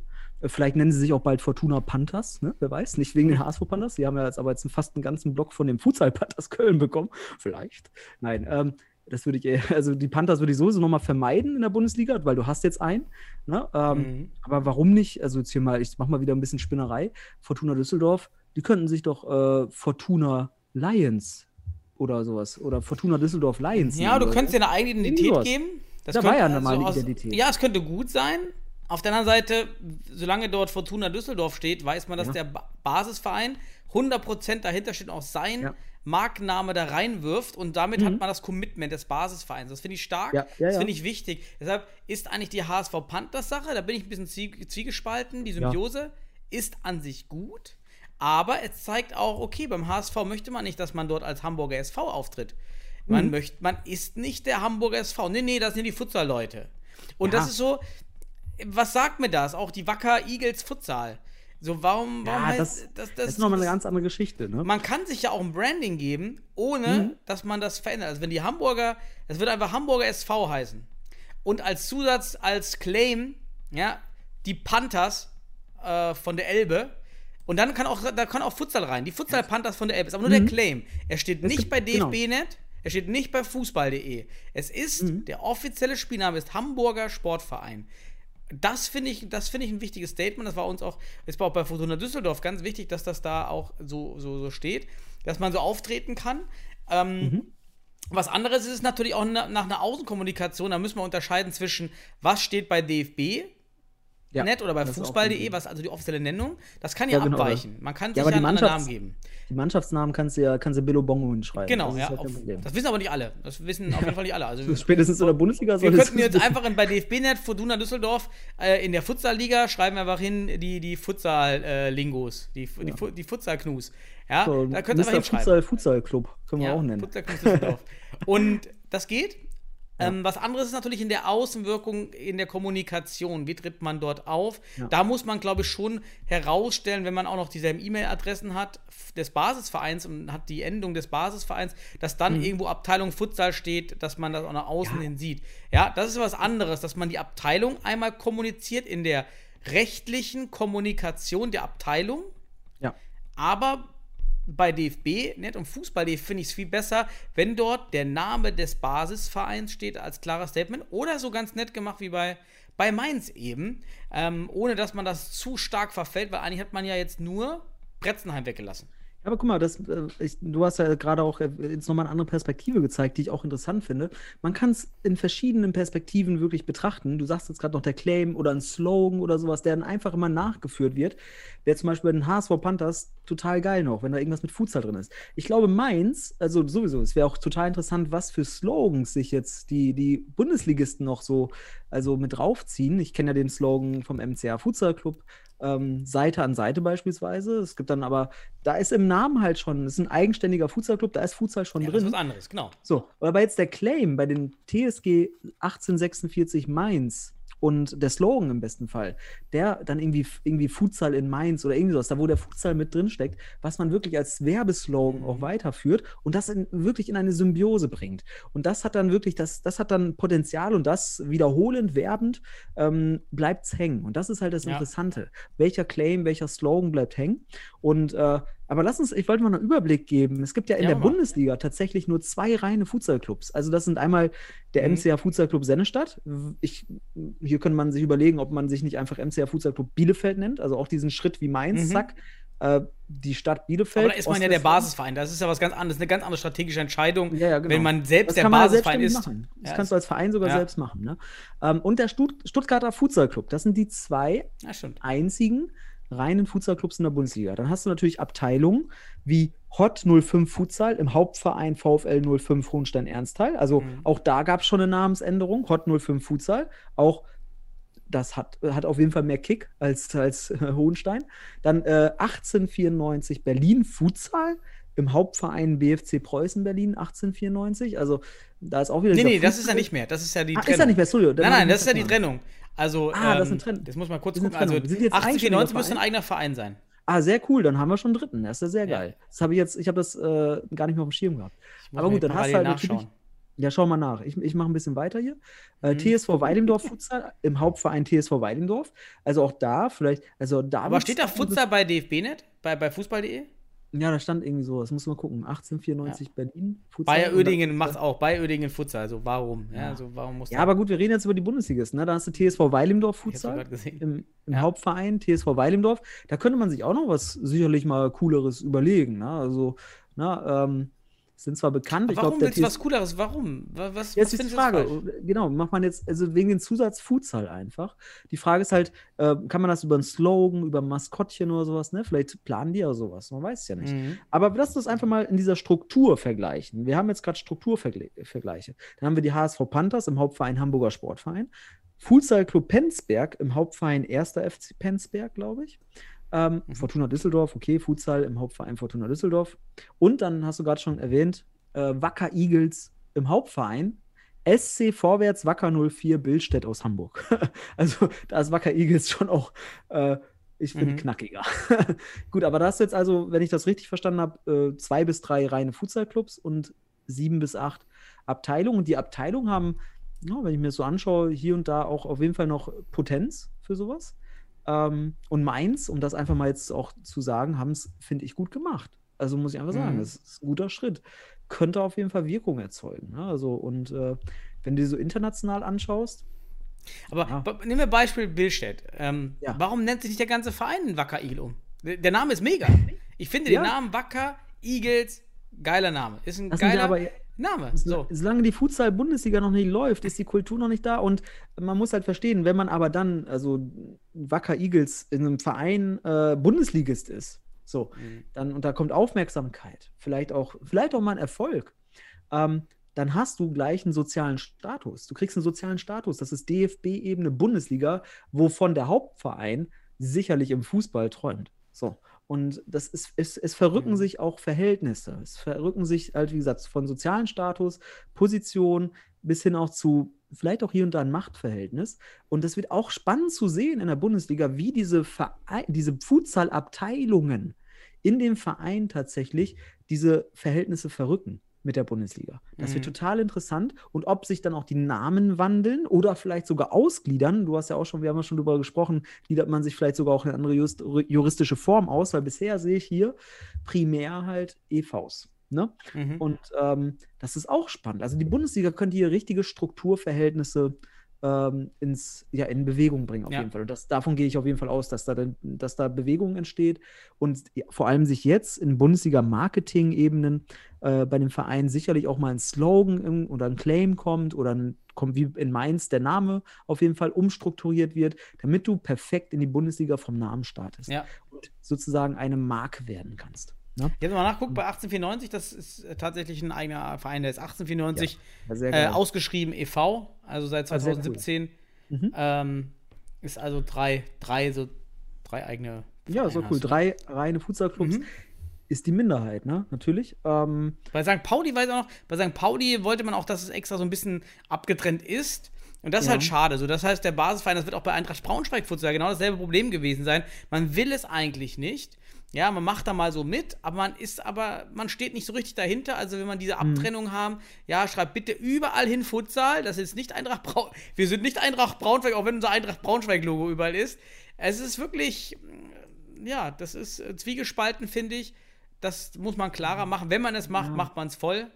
Vielleicht nennen sie sich auch bald Fortuna Panthers, ne? wer weiß, nicht wegen den HSV Panthers. Die haben ja jetzt aber jetzt fast einen ganzen Block von dem Futsal Panthers Köln bekommen. Vielleicht. Nein, ähm, das würde ich, eher- also die Panthers würde ich sowieso nochmal vermeiden in der Bundesliga, weil du hast jetzt einen. Ne? Ähm, Mhm. Aber warum nicht? Also jetzt hier mal, ich mach mal wieder ein bisschen Spinnerei. Fortuna Düsseldorf, die könnten sich doch äh, Fortuna Lions oder sowas oder Fortuna Düsseldorf Lions. Ja, nennen du könntest dir eine eigene Identität geben. Das Da war könnte ja eine normale aus- Identität. Ja, es könnte gut sein. Auf der anderen Seite, solange dort Fortuna Düsseldorf steht, weiß man, dass Ja. der ba Basisverein 100% dahinter steht und auch sein Ja. Markenname da reinwirft und damit hat man das Commitment des Basisvereins. Das finde ich stark, Mhm. Ja, ja, das finde ich wichtig. Deshalb ist eigentlich die HSV Panthers Sache, da bin ich ein bisschen zwie zwiegespalten. Die Symbiose ist an sich gut, aber es zeigt auch, okay, beim HSV möchte man nicht, dass man dort als Hamburger SV auftritt. Man Mhm. möchte, man ist nicht der Hamburger SV. Nee, nee, das sind die Futsal-Leute. Und das ist so, was sagt mir das? Auch die Wacker Eagles Futsal. So, warum, warum Ja, heißt das, das, das, ist nochmal eine ganz andere Geschichte. Ne? man kann sich ja auch ein Branding geben, ohne Mhm. dass man das verändert. Also wenn die Hamburger, das wird einfach Hamburger SV heißen. Und als Zusatz, als Claim, ja, die Panthers äh, von der Elbe. Und dann kann auch, da kann auch Futsal rein. Die Futsal Panthers von der Elbe. Ist aber nur der Claim. Er steht nicht bei genau. DFB.net. Er steht nicht bei Fußball.de. Es ist, Mhm. der offizielle Spielname ist Hamburger Sportverein. Das finde ich, das finde ich ein wichtiges Statement. Das war uns auch, es war auch bei Fortuna Düsseldorf ganz wichtig, dass das da auch so, so, so steht, dass man so auftreten kann. Ähm, Mhm. Was anderes ist natürlich auch na, nach einer Außenkommunikation. Da müssen wir unterscheiden zwischen, was steht bei DFB Ja, net oder bei Fußball.de, was also die offizielle Nennung, das kann ja, Ja, genau, abweichen. Man kann sich Ja, ja, aber die einen anderen Namen geben. Die Mannschaftsnamen kannst du ja kannst du Billo Bongo hinschreiben. Genau, das ja. Auf, das wissen aber nicht alle. Das wissen auf jeden Fall nicht alle. Also, Spätestens in der Bundesliga wir könnten jetzt einfach in, bei DFB-Net Fortuna Düsseldorf äh, in der Futsal-Liga schreiben wir einfach hin die, die Futsal-Lingos, die, die, Fu- die Futsal-Knus. Ja, So, da könnt ihr Mr. mal hinschreiben. Futsal, Futsal Club können wir auch nennen. Futsal Knus Düsseldorf. Und das geht. Ähm, was anderes ist natürlich in der Außenwirkung, in der Kommunikation. Wie tritt man dort auf? Ja. Da muss man, glaube ich, schon herausstellen, wenn man auch noch dieselben E-Mail-Adressen hat des Basisvereins und hat die Endung des Basisvereins, dass dann Mhm. irgendwo Abteilung Futsal steht, dass man das auch nach außen hin sieht. Ja, das ist was anderes, dass man die Abteilung einmal kommuniziert in der rechtlichen Kommunikation der Abteilung. Ja. Aber bei DFB, nicht um Fußball, finde ich es viel besser, wenn dort der Name des Basisvereins steht als klares Statement oder so ganz nett gemacht wie bei, bei Mainz eben, ähm, ohne dass man das zu stark verfällt, weil eigentlich hat man ja jetzt nur Bretzenheim weggelassen. Aber guck mal, das, äh, ich, du hast ja gerade auch äh, jetzt nochmal eine andere Perspektive gezeigt, die ich auch interessant finde. Man kann es in verschiedenen Perspektiven wirklich betrachten. Du sagst jetzt gerade noch der Claim oder ein Slogan oder sowas, der dann einfach immer nachgeführt wird. Wäre zum Beispiel bei den HSV Panthers total geil noch, wenn da irgendwas mit Futsal drin ist. Ich glaube, Mainz, also sowieso, es wäre auch total interessant, was für Slogans sich jetzt die, die Bundesligisten noch so also mit draufziehen. Ich kenne ja den Slogan vom MCA Futsal Club, ähm, Seite an Seite beispielsweise. Es gibt dann aber, da ist im Namen halt schon, es ist ein eigenständiger Futsalclub, da ist Futsal schon Ja, das ist drin. was anderes, genau. So, aber jetzt der Claim bei den TSG 1846 Mainz und der Slogan im besten Fall, der dann irgendwie, irgendwie Futsal in Mainz oder irgendwie sowas, da wo der Futsal mit drin steckt, was man wirklich als Werbeslogan auch weiterführt und das in, wirklich in eine Symbiose bringt. Und das hat dann wirklich, das, das hat dann Potenzial und das wiederholend, werbend ähm, bleibt hängen. Und das ist halt das Ja. Interessante. Welcher Claim, welcher Slogan bleibt hängen? Und äh, aber lass uns, ich wollte mal einen Überblick geben. Es gibt ja in Ja, der mal. Bundesliga tatsächlich nur zwei reine Futsalclubs. Also das sind einmal der Mhm. MCA Futsalclub Sennestadt. Ich, hier könnte man sich überlegen, ob man sich nicht einfach MCA Futsalclub Bielefeld nennt. Also auch diesen Schritt wie Mainz, Mhm. zack. Äh, die Stadt Bielefeld. Aber da ist man ja der. Basisverein. Das ist ja was ganz anderes, eine ganz andere strategische Entscheidung, Ja, ja, genau. wenn man selbst der man Basisverein ist. machen. Das Ja, kannst du als Verein sogar selbst machen. Ne? Ähm, und der Stutt Stuttgarter Futsalclub, das sind die zwei einzigen reinen Futsalclubs in der Bundesliga. Dann hast du natürlich Abteilungen wie Hot 05 Futsal im Hauptverein VfL 05 Hohenstein-Ernsthal. Also Mhm. auch da gab es schon eine Namensänderung, Hot 05 Futsal. Auch das hat, hat auf jeden Fall mehr Kick als, als äh, Hohenstein. Dann äh, 1894 Berlin Futsal im Hauptverein BFC Preußen Berlin 1894. Also da ist auch wieder Nee, nee, das ist ja nicht mehr. Das ist ja die Ah, Trennung. ist ja nicht mehr, Studio. Nein, nein, das ist ja die Trennung. Also, Ah, das ist ähm, eine Trennung. Das muss man kurz gucken. Also, Trennung. Wir sind jetzt 1894 eigenständiger müsste ein eigener Verein sein. Ah, sehr cool, dann haben wir schon einen dritten. Das ist ja sehr Ja. geil. Das habe ich jetzt, ich habe das äh, gar nicht mehr auf dem Schirm gehabt. Aber gut, dann hast du halt natürlich. Ja, schau mal nach. Ich, ich mache ein bisschen weiter hier. Äh, Mhm. TSV Weilendorf Futsal im Hauptverein TSV Weilendorf. Also auch da vielleicht, also da. Aber steht da Futsal bei DFB-Net? Bei, bei Fußball.de? Ja, da stand irgendwie so. Das muss man gucken. 1894 Berlin Futsal. Bayer Oedingen macht auch. Bayer Oedingen Futsal. Also, warum? Ja, Ja. also, warum muss Ja, aber gut, wir reden jetzt über die Bundesligisten. Ne? Da hast du TSV Weilimdorf Futsal im, im Ja. Hauptverein TSV Weilimdorf. Da könnte man sich auch noch was sicherlich mal Cooleres überlegen. Ne? Also, na, ähm, sind zwar bekannt. Aber warum glaube, der willst du was Cooleres? Warum? Wa- Was, Jetzt was ist die Frage, genau, macht man jetzt, also wegen den Zusatz Futsal einfach. Die Frage ist halt, äh, kann man das über einen Slogan, über ein Maskottchen oder sowas, ne? Vielleicht planen die ja sowas, man weiß es ja nicht. Mhm. Aber lass uns einfach mal in dieser Struktur vergleichen. Wir haben jetzt gerade Strukturvergleiche. Dann haben wir die HSV Panthers im Hauptverein Hamburger Sportverein, Futsal Club Penzberg im Hauptverein 1. FC Penzberg, glaube ich. Ähm, Mhm. Fortuna Düsseldorf, okay, Futsal im Hauptverein Fortuna Düsseldorf. Und dann hast du gerade schon erwähnt, äh, Wacker Eagles im Hauptverein. SC Vorwärts Wacker 04 Bildstedt aus Hamburg. also da ist Wacker Eagles schon auch, äh, ich finde, Mhm. knackiger. Gut, aber da hast du jetzt also, wenn ich das richtig verstanden habe, äh, zwei bis drei reine Futsalclubs und sieben bis acht Abteilungen. Und die Abteilungen haben, ja, wenn ich mir das so anschaue, hier und da auch auf jeden Fall noch Potenz für sowas. Ähm, und Mainz, um das einfach mal jetzt auch zu sagen, haben es, finde ich, gut gemacht. Also muss ich einfach sagen, Mhm. das ist ein guter Schritt. Könnte auf jeden Fall Wirkung erzeugen. Ne? Also, und äh, wenn du die so international anschaust, Aber Ja. nehmen wir Beispiel Billstedt. Ähm, Ja. Warum nennt sich nicht der ganze Verein Wacker Igel um? Der, Name ist mega. Ich finde Ja. den Namen Wacker Eagles geiler Name. Ist ein das geiler aber Name. So. So. Solange die Futsal-Bundesliga noch nicht läuft, ist die Kultur noch nicht da. Und man muss halt verstehen, wenn man aber dann, also Wacker Eagles in einem Verein äh, Bundesligist ist, so, Mhm. dann, und da kommt Aufmerksamkeit, vielleicht auch, vielleicht auch mal ein Erfolg, ähm, dann hast du gleich einen sozialen Status. Du kriegst einen sozialen Status. Das ist DFB-Ebene Bundesliga, wovon der Hauptverein sicherlich im Fußball träumt. So. Und das ist, es, es verrücken Mhm. sich auch Verhältnisse. Es verrücken sich halt, wie gesagt, von sozialen Status, Position bis hin auch zu vielleicht auch hier und da ein Machtverhältnis. Und das wird auch spannend zu sehen in der Bundesliga, wie diese, Verein, diese Futsal-Abteilungen in dem Verein tatsächlich diese Verhältnisse verrücken mit der Bundesliga. Das wird Mhm. total interessant. Und ob sich dann auch die Namen wandeln oder vielleicht sogar ausgliedern. Du hast ja auch schon, wir haben ja schon darüber gesprochen, gliedert man sich vielleicht sogar auch in eine andere just, juristische Form aus, weil bisher sehe ich hier primär halt EVs. Ne? Mhm. Und ähm, das ist auch spannend. Also die Bundesliga könnte hier richtige Strukturverhältnisse ähm, ins, ja, in Bewegung bringen, auf Ja. jeden Fall. Und das, davon gehe ich auf jeden Fall aus, dass da, dass da Bewegung entsteht und vor allem sich jetzt in Bundesliga-Marketing-Ebenen äh, bei dem Verein sicherlich auch mal ein Slogan oder ein Claim kommt oder ein, kommt wie in Mainz der Name auf jeden Fall umstrukturiert wird, damit du perfekt in die Bundesliga vom Namen startest Ja. und sozusagen eine Marke werden kannst. Ne? Jetzt mal nachguckt bei 1894, das ist äh, tatsächlich ein eigener Verein, der ist 1894 Ja, äh, ausgeschrieben e.V., also seit Ah, sehr cool. 2017. Mhm. Ähm, ist also drei, drei, so drei eigene. Ja, so Vereine cool. Drei reine Futsal-Clubs Mhm. ist die Minderheit, ne? Natürlich. Ähm, Bei St. Pauli weiß ich auch noch, bei St. Pauli wollte man auch, dass es extra so ein bisschen abgetrennt ist. Und das ist Ja. halt schade. So, das heißt, der Basisverein, das wird auch bei Eintracht Braunschweig Futsal genau dasselbe Problem gewesen sein. Man will es eigentlich nicht. Ja, man macht da mal so mit, aber man ist aber, man steht nicht so richtig dahinter. Also wenn man diese Mhm. Abtrennung haben, ja, schreibt bitte überall hin Futsal. Das ist nicht Eintracht Braunschweig. Wir sind nicht Eintracht Braunschweig, auch wenn unser Eintracht Braunschweig-Logo überall ist. Es ist wirklich, ja, das ist äh, zwiegespalten, finde ich. Das muss man klarer machen. Wenn man es macht, macht man es voll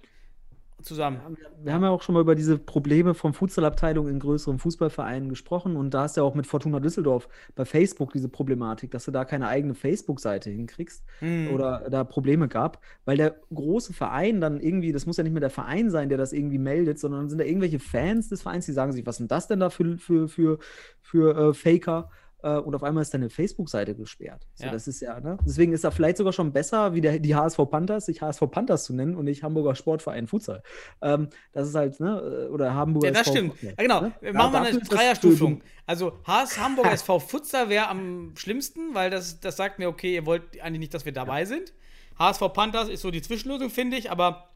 zusammen. wir haben ja auch schon mal über diese Probleme von Futsalabteilungen in größeren Fußballvereinen gesprochen und da ist ja auch mit Fortuna Düsseldorf bei Facebook diese Problematik, dass du da keine eigene Facebook-Seite hinkriegst Mhm. oder da Probleme gab, weil der große Verein dann irgendwie, das muss ja nicht mehr der Verein sein, der das irgendwie meldet, sondern sind da irgendwelche Fans des Vereins, die sagen sich, was sind das denn da für, für, für, für äh, Faker? Äh, und auf einmal ist deine Facebook-Seite gesperrt. So, Ja. Das ist ja, ne? Deswegen ist da vielleicht sogar schon besser, wie der, die HSV Panthers, sich HSV Panthers zu nennen und nicht Hamburger Sportverein Futsal. Ähm, das ist halt, ne? Oder Hamburger Ja, das SV stimmt. Ja, genau. ne? Ja, machen wir eine Dreierstufung. Also HS Hamburg SV Futsal wäre am schlimmsten, weil das, das sagt mir, okay, ihr wollt eigentlich nicht, dass wir dabei sind. HSV Panthers ist so die Zwischenlösung, finde ich, aber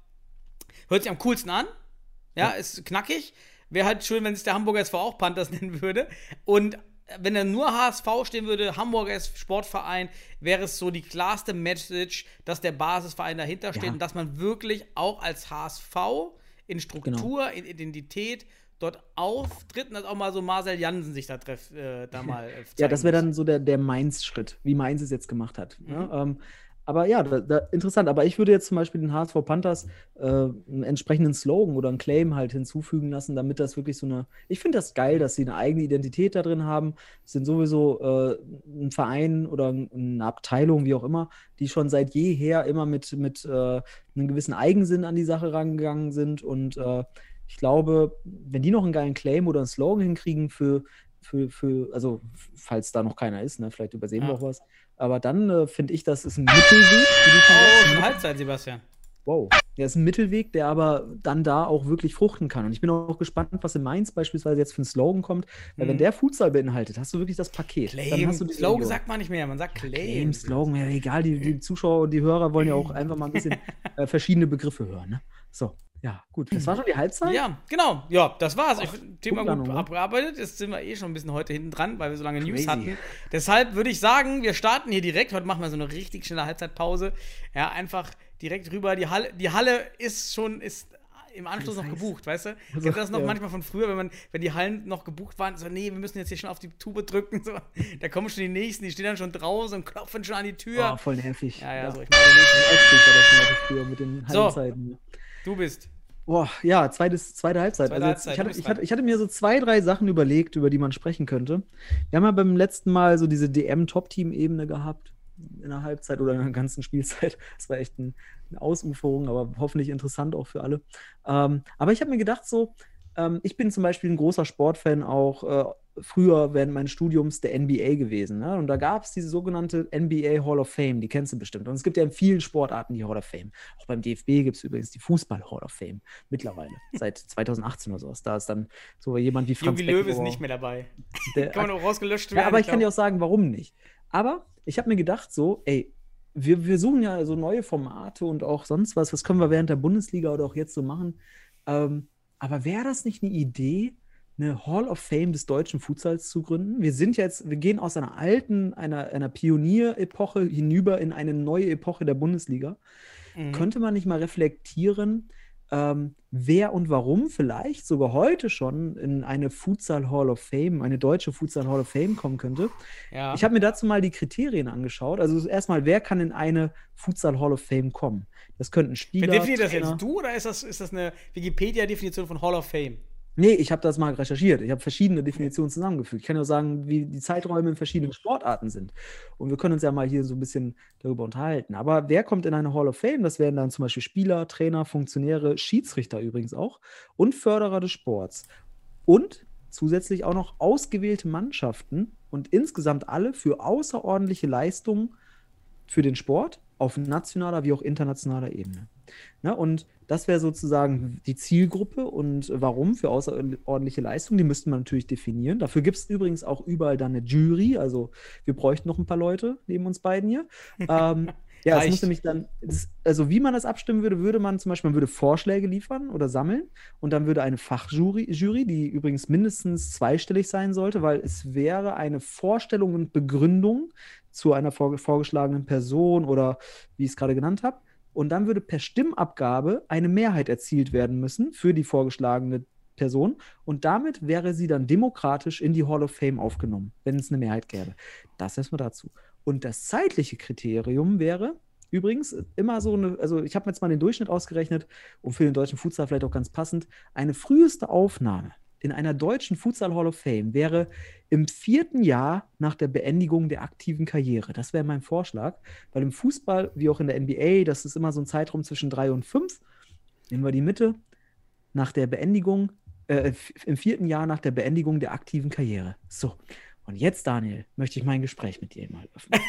hört sich am coolsten an. Ja, ist knackig. Wäre halt schön, wenn sich der Hamburger SV auch Panthers nennen würde. Und wenn er nur HSV stehen würde, Hamburger Sportverein, wäre es so die klarste Message, dass der Basisverein dahinter steht Ja. und dass man wirklich auch als HSV in Struktur, in Identität dort auftritt und dass auch mal so Marcel Jansen sich da treff, äh, da mal äh, Ja, das wäre dann so der, der Mainz-Schritt, wie Mainz es jetzt gemacht hat. Mhm. Ne? Ähm, aber ja, da, da, interessant. Aber ich würde jetzt zum Beispiel den HSV Panthers äh, einen entsprechenden Slogan oder einen Claim halt hinzufügen lassen, damit das wirklich so eine. Ich finde das geil, dass sie eine eigene Identität da drin haben. Es sind sowieso äh, ein Verein oder eine Abteilung, wie auch immer, die schon seit jeher immer mit, mit äh, einem gewissen Eigensinn an die Sache rangegangen sind. Und äh, ich glaube, wenn die noch einen geilen Claim oder einen Slogan hinkriegen für, für, für also falls da noch keiner ist, ne, vielleicht übersehen wir Ja. auch was. Aber dann äh, finde ich, das ist ein Mittelweg. Wie du Oh, Halbzeit, Sebastian. Wow. Der ist ein Mittelweg, der aber dann da auch wirklich fruchten kann. Und ich bin auch gespannt, was in Mainz beispielsweise jetzt für ein Slogan kommt. Weil wenn Mhm. der Futsal beinhaltet, hast du wirklich das Paket. Dann Claim. hast du Slogan sagt man nicht mehr, man sagt Claim. Claim, Slogan, ja, egal, die, die Zuschauer und die Hörer wollen ja auch einfach mal ein bisschen äh, verschiedene Begriffe hören. Ne? So, ja, gut. Das war schon die Halbzeit? Ja, genau. Ja, das war's. Ich Ach, find, Thema gut abgearbeitet. Jetzt sind wir eh schon ein bisschen heute hinten dran, weil wir so lange News Crazy. hatten. Deshalb würde ich sagen, wir starten hier direkt. Heute machen wir so eine richtig schnelle Halbzeitpause. Ja, einfach direkt rüber. Die Halle, die Halle ist schon, ist im Anschluss noch gebucht, weißt du? Also, Kennst das noch ja. manchmal von früher, wenn man, wenn die Hallen noch gebucht waren, so, nee, wir müssen jetzt hier schon auf die Tube drücken. So. Da kommen schon die nächsten, die stehen dann schon draußen und klopfen schon an die Tür. Oh, voll nervig. Ja, ja, so, ich nächsten. Nervig war das früher mit den So. Du bist. Boah, ja, zweites, zweite Halbzeit. Zweite also jetzt, Halbzeit, ich, hatte, ich, hatte, ich hatte mir so zwei, drei Sachen überlegt, über die man sprechen könnte. Wir haben ja beim letzten Mal so diese DM-Top-Team-Ebene gehabt in der Halbzeit oder in der ganzen Spielzeit. Das war echt ein, eine Ausuferung, aber hoffentlich interessant auch für alle. Ähm, aber ich habe mir gedacht, so, ähm, ich bin zum Beispiel ein großer Sportfan auch äh, früher während meines Studiums der NBA gewesen. Ne? Und da gab es diese sogenannte NBA Hall of Fame, die kennst du bestimmt. Und es gibt ja in vielen Sportarten die Hall of Fame. Auch beim DFB gibt es übrigens die Fußball Hall of Fame mittlerweile, seit 2018 oder sowas. Da ist dann so jemand wie Franz Jogi Löw ist nicht mehr dabei. der Kann man auch rausgelöscht werden. ja, aber ich kann glaub. dir auch sagen, warum nicht. Aber ich habe mir gedacht, so, ey, wir, wir suchen ja so neue Formate und auch sonst was. Was können wir während der Bundesliga oder auch jetzt so machen? Ähm, aber wäre das nicht eine Idee, eine Hall of Fame des deutschen Futsals zu gründen? Wir sind jetzt, wir gehen aus einer alten, einer, einer Pionier-Epoche hinüber in eine neue Epoche der Bundesliga. Mhm. Könnte man nicht mal reflektieren, ähm, wer und warum vielleicht sogar heute schon in eine Futsal Hall of Fame, eine deutsche Futsal Hall of Fame kommen könnte? Ja. Ich habe mir dazu mal die Kriterien angeschaut. Also erstmal, wer kann in eine Futsal Hall of Fame kommen? Das könnten Spieler. Wer definiert das jetzt? Du oder ist das, ist das eine Wikipedia-Definition von Hall of Fame? Nee, ich habe das mal recherchiert. Ich habe verschiedene Definitionen zusammengefügt. Ich kann ja sagen, wie die Zeiträume in verschiedenen Sportarten sind. Und wir können uns ja mal hier so ein bisschen darüber unterhalten. Aber wer kommt in eine Hall of Fame? Das wären dann zum Beispiel Spieler, Trainer, Funktionäre, Schiedsrichter übrigens auch und Förderer des Sports. Und zusätzlich auch noch ausgewählte Mannschaften und insgesamt alle für außerordentliche Leistungen für den Sport auf nationaler wie auch internationaler Ebene. Ne? Und das wäre sozusagen die Zielgruppe und warum für außerordentliche Leistungen. Die müssten wir natürlich definieren. Dafür gibt es übrigens auch überall dann eine Jury. Also wir bräuchten noch ein paar Leute neben uns beiden hier. ähm, ja, es muss nämlich dann, das, also wie man das abstimmen würde, würde man zum Beispiel, man würde Vorschläge liefern oder sammeln und dann würde eine Fachjury, Jury, die übrigens mindestens zweistellig sein sollte, weil es wäre eine Vorstellung und Begründung zu einer vorge- vorgeschlagenen Person oder wie ich es gerade genannt habe. Und dann würde per Stimmabgabe eine Mehrheit erzielt werden müssen für die vorgeschlagene Person. Und damit wäre sie dann demokratisch in die Hall of Fame aufgenommen, wenn es eine Mehrheit gäbe. Das erstmal dazu. Und das zeitliche Kriterium wäre übrigens immer so eine, also ich habe jetzt mal den Durchschnitt ausgerechnet und für den deutschen Futsal vielleicht auch ganz passend, eine früheste Aufnahme in einer deutschen Futsal Hall of Fame wäre im vierten Jahr nach der Beendigung der aktiven Karriere. Das wäre mein Vorschlag, weil im Fußball, wie auch in der NBA, das ist immer so ein Zeitraum zwischen drei und fünf. Nehmen wir die Mitte. Nach der Beendigung, äh, im vierten Jahr nach der Beendigung der aktiven Karriere. So. Und jetzt, Daniel, möchte ich mein Gespräch mit dir mal öffnen.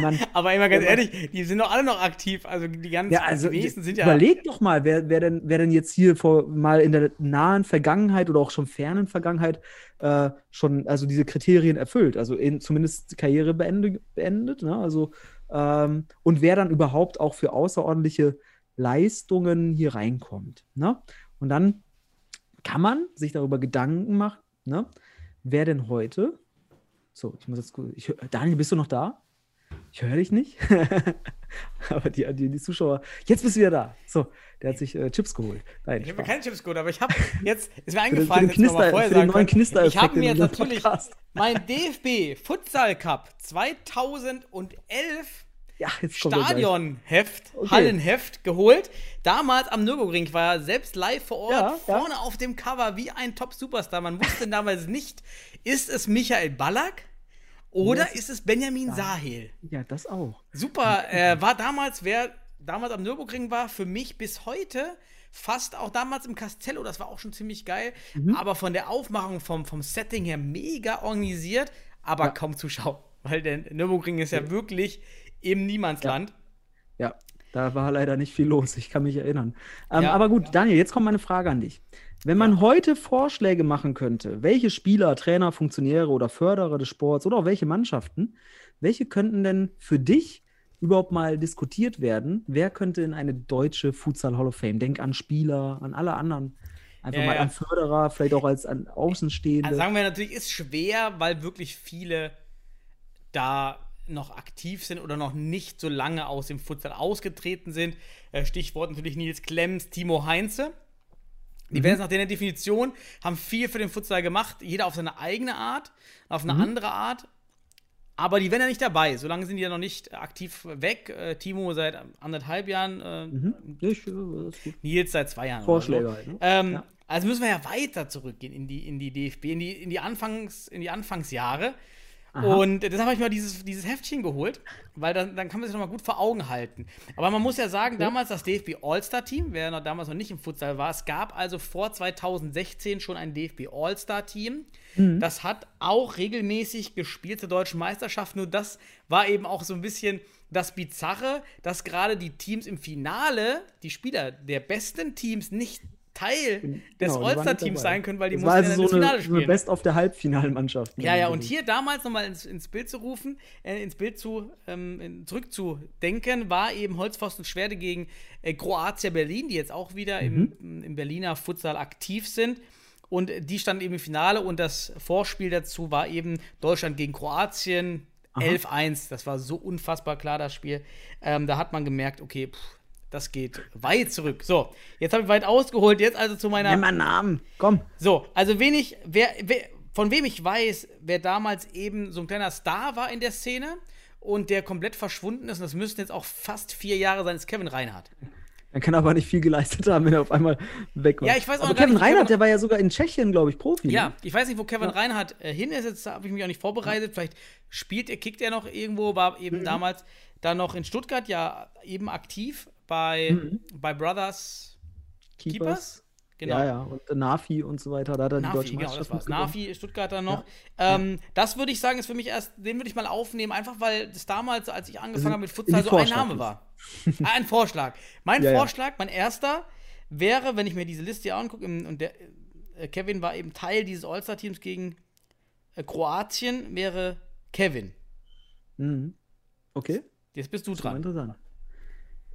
Man- Aber immer ganz aber- ehrlich, die sind doch alle noch aktiv. Also die ganzen Ja, also die sind ja. überleg doch mal, wer, wer, denn, wer denn jetzt hier vor mal in der nahen Vergangenheit oder auch schon fernen Vergangenheit äh, schon also diese Kriterien erfüllt, also in, zumindest Karriere beendet, beendet ne? also ähm, und wer dann überhaupt auch für außerordentliche Leistungen hier reinkommt. Ne? Und dann kann man sich darüber Gedanken machen, ne? wer denn heute, so, ich muss jetzt, gu- ich, Daniel, bist du noch da? Ich höre dich nicht. aber die, die, die Zuschauer, jetzt bist du wieder da. So, der hat sich äh, Chips geholt. Nein, Ich habe mir keine Chips geholt, aber ich habe jetzt, ist mir Für den- eingefallen, für den Knister- vorher für den sagen neuen Ich habe mir natürlich Podcast. mein DFB Futsal Cup 2011 Ja. Stadionheft, Okay. Hallenheft geholt. Damals am Nürburgring ich war ja selbst live vor Ort, Ja, ja. vorne auf dem Cover wie ein Top-Superstar. Man wusste damals nicht, ist es Michael Ballack oder Das- ist es Benjamin Sahel? Ja, das auch. Super, äh, war damals, wer damals am Nürburgring war, für mich bis heute fast auch damals im Castello, das war auch schon ziemlich geil, Mhm. aber von der Aufmachung, vom, vom Setting her mega organisiert, aber Ja. kaum Zuschauer, weil der Nürburgring ist ja wirklich im Niemandsland. Ja, da war leider nicht viel los. Ich kann mich erinnern. Ähm, Ja. Aber gut, Daniel, jetzt kommt meine Frage an dich. Wenn man heute Vorschläge machen könnte, welche Spieler, Trainer, Funktionäre oder Förderer des Sports oder auch welche Mannschaften, welche könnten denn für dich überhaupt mal diskutiert werden? Wer könnte in eine deutsche Futsal Hall of Fame? Denk an Spieler, an alle anderen. Einfach Ja, mal ja. an Förderer, vielleicht auch als an Außenstehende. Also sagen wir natürlich, ist schwer, weil wirklich viele da noch aktiv sind oder noch nicht so lange aus dem Futsal ausgetreten sind. Äh, Stichwort natürlich Nils Klemms, Timo Heinze. Die werden jetzt nach der Definition, haben viel für den Futsal gemacht, jeder auf seine eigene Art, auf eine andere Art. Aber die wären ja nicht dabei, solange sind die ja noch nicht aktiv weg. Äh, Timo seit anderthalb Jahren, äh, Mhm. Ich, äh. Nils seit zwei Jahren. Vorschläge oder so. halt, ne? Ähm, Ja. Also müssen wir ja weiter zurückgehen in die, in die DFB, in die, in die, Anfangs, in die Anfangsjahre. Und deshalb habe ich mal dieses, dieses Heftchen geholt, weil dann, dann kann man sich noch mal gut vor Augen halten. Aber man muss ja sagen, damals das DFB All-Star-Team, wer noch damals noch nicht im Futsal war, es gab also vor 2016 schon ein DFB All-Star-Team. Das hat auch regelmäßig gespielt zur deutschen Meisterschaft, nur das war eben auch so ein bisschen das Bizarre, dass gerade die Teams im Finale, die Spieler der besten Teams, nicht Teil des Genau, All-Star-Teams sein können, weil die Das mussten ja also ins so eine, Finale so eine spielen. Best of der Halbfinalmannschaft. Ja, ja, und hier damals nochmal ins, ins Bild zu rufen, äh, ins Bild zu, ähm, zurückzudenken, war eben Holzpfosten Schwerde gegen äh, Kroatia Berlin, die jetzt auch wieder Mhm. im, im Berliner Futsal aktiv sind. Und die standen eben im Finale und das Vorspiel dazu war eben Deutschland gegen Kroatien 11-1. Das war so unfassbar klar, das Spiel. Ähm, da hat man gemerkt, okay, pff, das geht weit zurück. So, jetzt habe ich weit ausgeholt. Jetzt also zu meiner. Nimm mal einen Namen. Komm. So, also wen ich, wer, wer, von wem ich weiß, wer damals eben so ein kleiner Star war in der Szene und der komplett verschwunden ist, und das müssten jetzt auch fast vier Jahre sein, ist Kevin Reinhardt. Er kann aber nicht viel geleistet haben, wenn er auf einmal weg war. Ja, ich weiß auch aber Kevin nicht, Reinhardt, Kevin- der war ja sogar in Tschechien, glaube ich, Profi. Ja, ne? ich weiß nicht, wo Kevin Reinhardt äh, hin ist, jetzt habe ich mich auch nicht vorbereitet. Vielleicht spielt er, kickt er noch irgendwo, war Mhm. eben damals dann noch in Stuttgart ja eben aktiv bei, Mhm. bei Brothers Keepers. Genau. Ja, ja. Und Nafi und so weiter. Da hat er die Nafi, deutsche genau, das war's. Nafi, Stuttgarter noch. Ähm, Das würde ich sagen, ist für mich erst, den würde ich mal aufnehmen, einfach weil das damals, als ich angefangen habe mit Futsal, die so ein Name war. ah, ein Vorschlag. Mein Ja, ja. Vorschlag, mein erster, wäre, wenn ich mir diese Liste hier angucke, und der, äh, Kevin war eben Teil dieses All-Star-Teams gegen äh, Kroatien, wäre Kevin. Mhm. Okay, Jetzt bist du dran. interessant.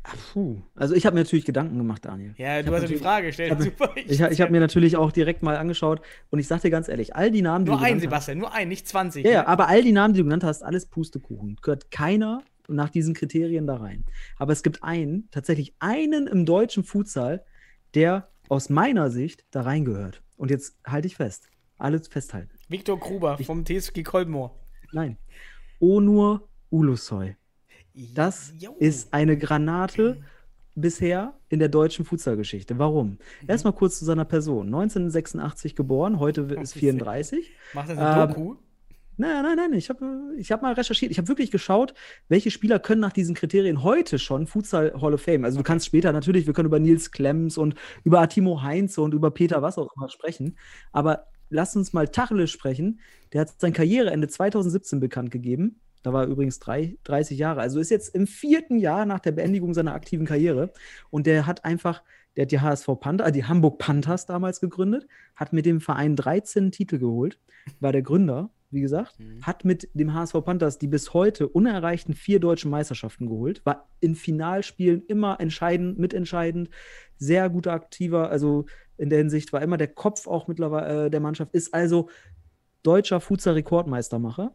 Ach, puh. Also ich habe mir natürlich Gedanken gemacht, Daniel. Ja, Ich du hab hast ja die Frage gestellt. hab- Super. Ich, ich habe mir natürlich auch direkt mal angeschaut und ich sag dir ganz ehrlich, all die Namen, die nur du einen, genannt hast, Sebastian, nur einen, nicht 20. Ja, ja, aber all die Namen, die du genannt hast, alles Pustekuchen. Gehört keiner nach diesen Kriterien da rein. Aber es gibt einen, tatsächlich einen im deutschen Futsal, der aus meiner Sicht da reingehört. Und jetzt halte ich fest. Alles festhalten. Viktor Gruber vom TSG Kolbenmoor. Nein. Onur Ulusoy. Das Jo. ist eine Granate bisher in der deutschen Futsalgeschichte. Warum? Mhm. Erstmal kurz zu seiner Person. 1986 geboren, heute ist 34. Macht das eine Ähm, Doku? Nein, nein, nein, ich habe ich hab mal recherchiert. Ich habe wirklich geschaut, welche Spieler können nach diesen Kriterien heute schon Futsal Hall of Fame. Also du kannst später natürlich, wir können über Nils Klemms und über Attimo Heinze und über Peter was auch immer sprechen. Aber lass uns mal Tacheles sprechen. Der hat sein Karriereende 2017 bekannt gegeben. Da war er übrigens drei, 30 Jahre. Also ist jetzt im vierten Jahr nach der Beendigung seiner aktiven Karriere. Und der hat einfach, der hat die HSV Panther, die Hamburg Panthers damals gegründet, hat mit dem Verein 13 Titel geholt, war der Gründer, wie gesagt, hat mit dem HSV Panthers die bis heute unerreichten vier deutschen Meisterschaften geholt, war in Finalspielen immer entscheidend, mitentscheidend, sehr guter Aktiver, also in der Hinsicht war immer der Kopf auch mittlerweile äh, der Mannschaft, ist also deutscher Futsal-Rekordmeistermacher.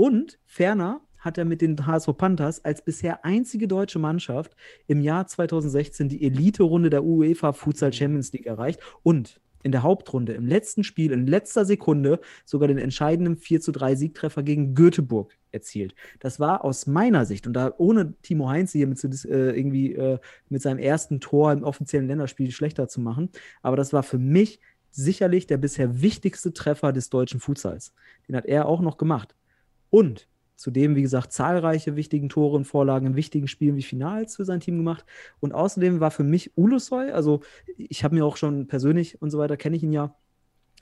Und ferner hat er mit den HSV Panthers als bisher einzige deutsche Mannschaft im Jahr 2016 die Elite-Runde der UEFA Futsal Champions League erreicht und in der Hauptrunde, im letzten Spiel, in letzter Sekunde sogar den entscheidenden 4 zu 3 Siegtreffer gegen Göteborg erzielt. Das war aus meiner Sicht, und da ohne Timo Heinz hier mit, zu äh, irgendwie äh, mit seinem ersten Tor im offiziellen Länderspiel schlechter zu machen, aber das war für mich sicherlich der bisher wichtigste Treffer des deutschen Futsals. Den hat er auch noch gemacht. Und zudem, wie gesagt, zahlreiche wichtigen Tore und Vorlagen in wichtigen Spielen wie Finals für sein Team gemacht. Und außerdem war für mich Ulusoy, also ich habe mir auch schon persönlich und so weiter, kenne ich ihn ja,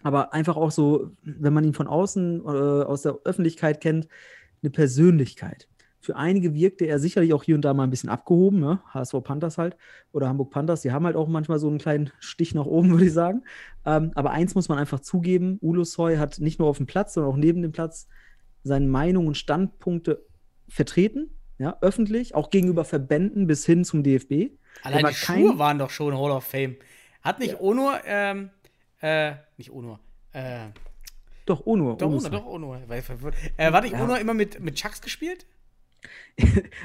aber einfach auch so, wenn man ihn von außen, äh, aus der Öffentlichkeit kennt, eine Persönlichkeit. Für einige wirkte er sicherlich auch hier und da mal ein bisschen abgehoben, ne? HSV Panthers halt oder Hamburg Panthers, die haben halt auch manchmal so einen kleinen Stich nach oben, würde ich sagen. Ähm, aber eins muss man einfach zugeben: Ulusoy hat nicht nur auf dem Platz, sondern auch neben dem Platz seine Meinungen und Standpunkte vertreten, ja, öffentlich, auch gegenüber Verbänden bis hin zum DFB. Allein war die Schuhe waren doch schon Hall of Fame. Hat nicht Onur, ähm, äh, nicht Onur, äh, Doch, Onur. doch Onur, doch Onur. War ich verwirrt. Äh, war nicht Ja. Onur immer mit, mit Chucks gespielt?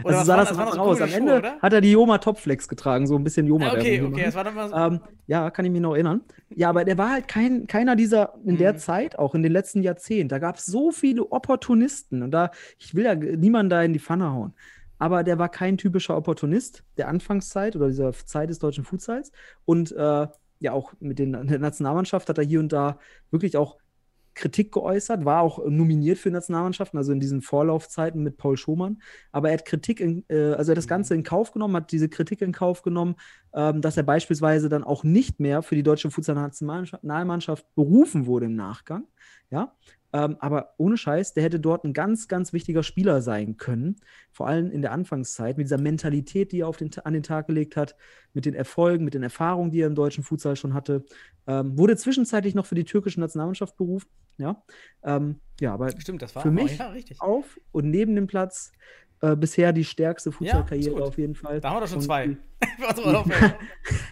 Also sah waren das das? am Waren Anfang das aus. Am Ende oder? hat er die Joma Topflex getragen, so ein bisschen Joma. Ah, okay, okay, das war doch mal so. Ähm, ja, kann ich mich noch erinnern. Ja, aber der war halt kein, keiner dieser in Mhm. der Zeit, auch in den letzten Jahrzehnten. Da gab es so viele Opportunisten und da, ich will ja niemanden da in die Pfanne hauen. Aber der war kein typischer Opportunist der Anfangszeit oder dieser Zeit des deutschen Futsals. Und äh, ja, auch mit den, der Nationalmannschaft hat er hier und da wirklich auch Kritik geäußert, war auch nominiert für Nationalmannschaften, also in diesen Vorlaufzeiten mit Paul Schumann. Aber er hat Kritik, in, äh, also er hat das Ganze in Kauf genommen, hat diese Kritik in Kauf genommen, ähm, dass er beispielsweise dann auch nicht mehr für die deutsche Futsal-Nationalmannschaft berufen wurde im Nachgang. Ja, Ähm, aber ohne Scheiß, der hätte dort ein ganz, ganz wichtiger Spieler sein können. Vor allem in der Anfangszeit, mit dieser Mentalität, die er auf den, an den Tag gelegt hat, mit den Erfolgen, mit den Erfahrungen, die er im deutschen Futsal schon hatte. Ähm, wurde zwischenzeitlich noch für die türkische Nationalmannschaft berufen. Ja, ähm, ja aber Stimmt, das war für mich ja, auf und neben dem Platz äh, bisher die stärkste Fußballkarriere gut. auf jeden Fall. Da haben wir doch schon Und zwei.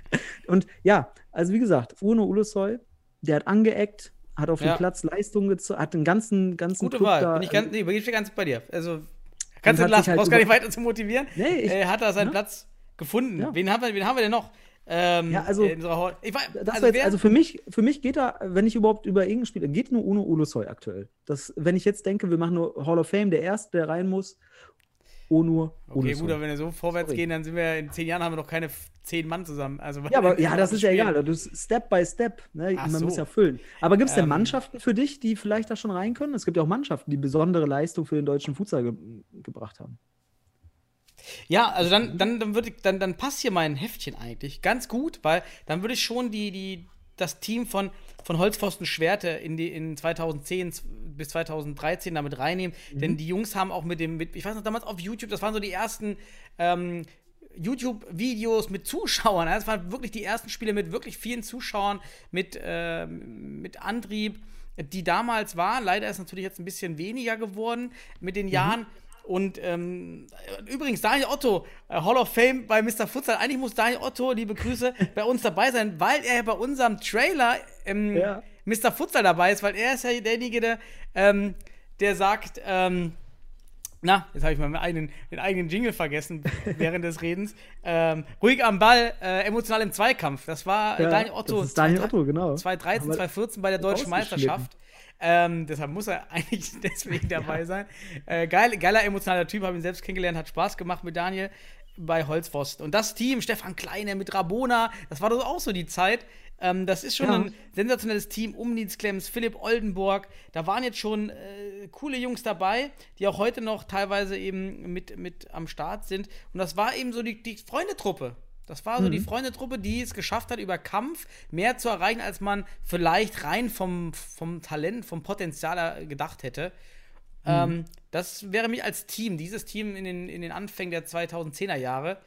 Und ja, also wie gesagt, Uno Ulusoy, der hat angeeckt, hat auf Ja. dem Platz Leistung gezogen, hat den ganzen, ganzen Gute Club Wahl. da, Bin ich ganz, nee, bin ich ganz bei dir. Also, kannst du lassen, halt brauchst gar nicht weiter zu motivieren. Nee, ich- äh, hat er seinen ne? Platz gefunden. Ja. Wen, haben wir, wen haben wir denn noch? Ähm, Ja, also- ich war, also jetzt, also für mich, für mich geht da, wenn ich überhaupt über irgendein Spiel, geht nur Uno Ulusoy aktuell. Das, wenn ich jetzt denke, wir machen nur Hall of Fame, der erste, der rein muss, Uno Okay, Ulusoy. gut, aber wenn wir so vorwärts Sorry. gehen, dann sind wir in zehn Jahren haben wir noch keine zehn Mann zusammen. Also, Ja, aber ja, das ist ja egal. Du Step by Step. Ne? Man so. muss ja füllen. Aber gibt es denn Ähm. Mannschaften für dich, die vielleicht da schon rein können? Es gibt ja auch Mannschaften, die besondere Leistung für den deutschen Futsal ge gebracht haben. Ja, also dann, dann, dann, würde ich, dann, dann passt hier mein Heftchen eigentlich ganz gut, weil dann würde ich schon die, die, das Team von, von Holzpfosten Schwerte in, die, in 2010 bis 2013 damit reinnehmen. Denn die Jungs haben auch mit dem, mit, ich weiß noch, damals auf YouTube, das waren so die ersten ähm, YouTube-Videos mit Zuschauern. Also Das waren wirklich die ersten Spiele mit wirklich vielen Zuschauern, mit, ähm, mit Antrieb, die damals war. Leider ist natürlich jetzt ein bisschen weniger geworden mit den Jahren. Und ähm, übrigens, Daniel Otto, äh, Hall of Fame bei Mr. Futsal. Eigentlich muss Daniel Otto, liebe Grüße, bei uns dabei sein, weil er bei unserem Trailer ähm, Ja. Mr. Futsal dabei ist, weil er ist ja derjenige, der, ähm, der sagt, ähm, na, jetzt habe ich mal meinen eigenen, den eigenen Jingle vergessen während des Redens. Ähm, ruhig am Ball, äh, emotional im Zweikampf. Das war äh, Ja, Daniel Otto. das ist Daniel Otto, genau. 2013, Aber 2014 bei der deutschen. Meisterschaft. Ähm, deshalb muss er eigentlich deswegen dabei sein. Äh, geil, geiler, emotionaler Typ, habe ihn selbst kennengelernt, hat Spaß gemacht mit Daniel bei Holzpfosten. Und das Team, Stefan Kleine mit Rabona, das war doch auch so die Zeit. Ähm, das ist schon Ja. ein sensationelles Team. Umnitz Klemms, Philipp Oldenburg. Da waren jetzt schon äh, coole Jungs dabei, die auch heute noch teilweise eben mit, mit am Start sind. Und das war eben so die, die Freundetruppe. Das war so die Freundetruppe, die es geschafft hat, über Kampf mehr zu erreichen, als man vielleicht rein vom, vom Talent, vom Potenzial gedacht hätte. Ähm, das wäre mich als Team, dieses Team in den, in den Anfängen der 2010er Jahre,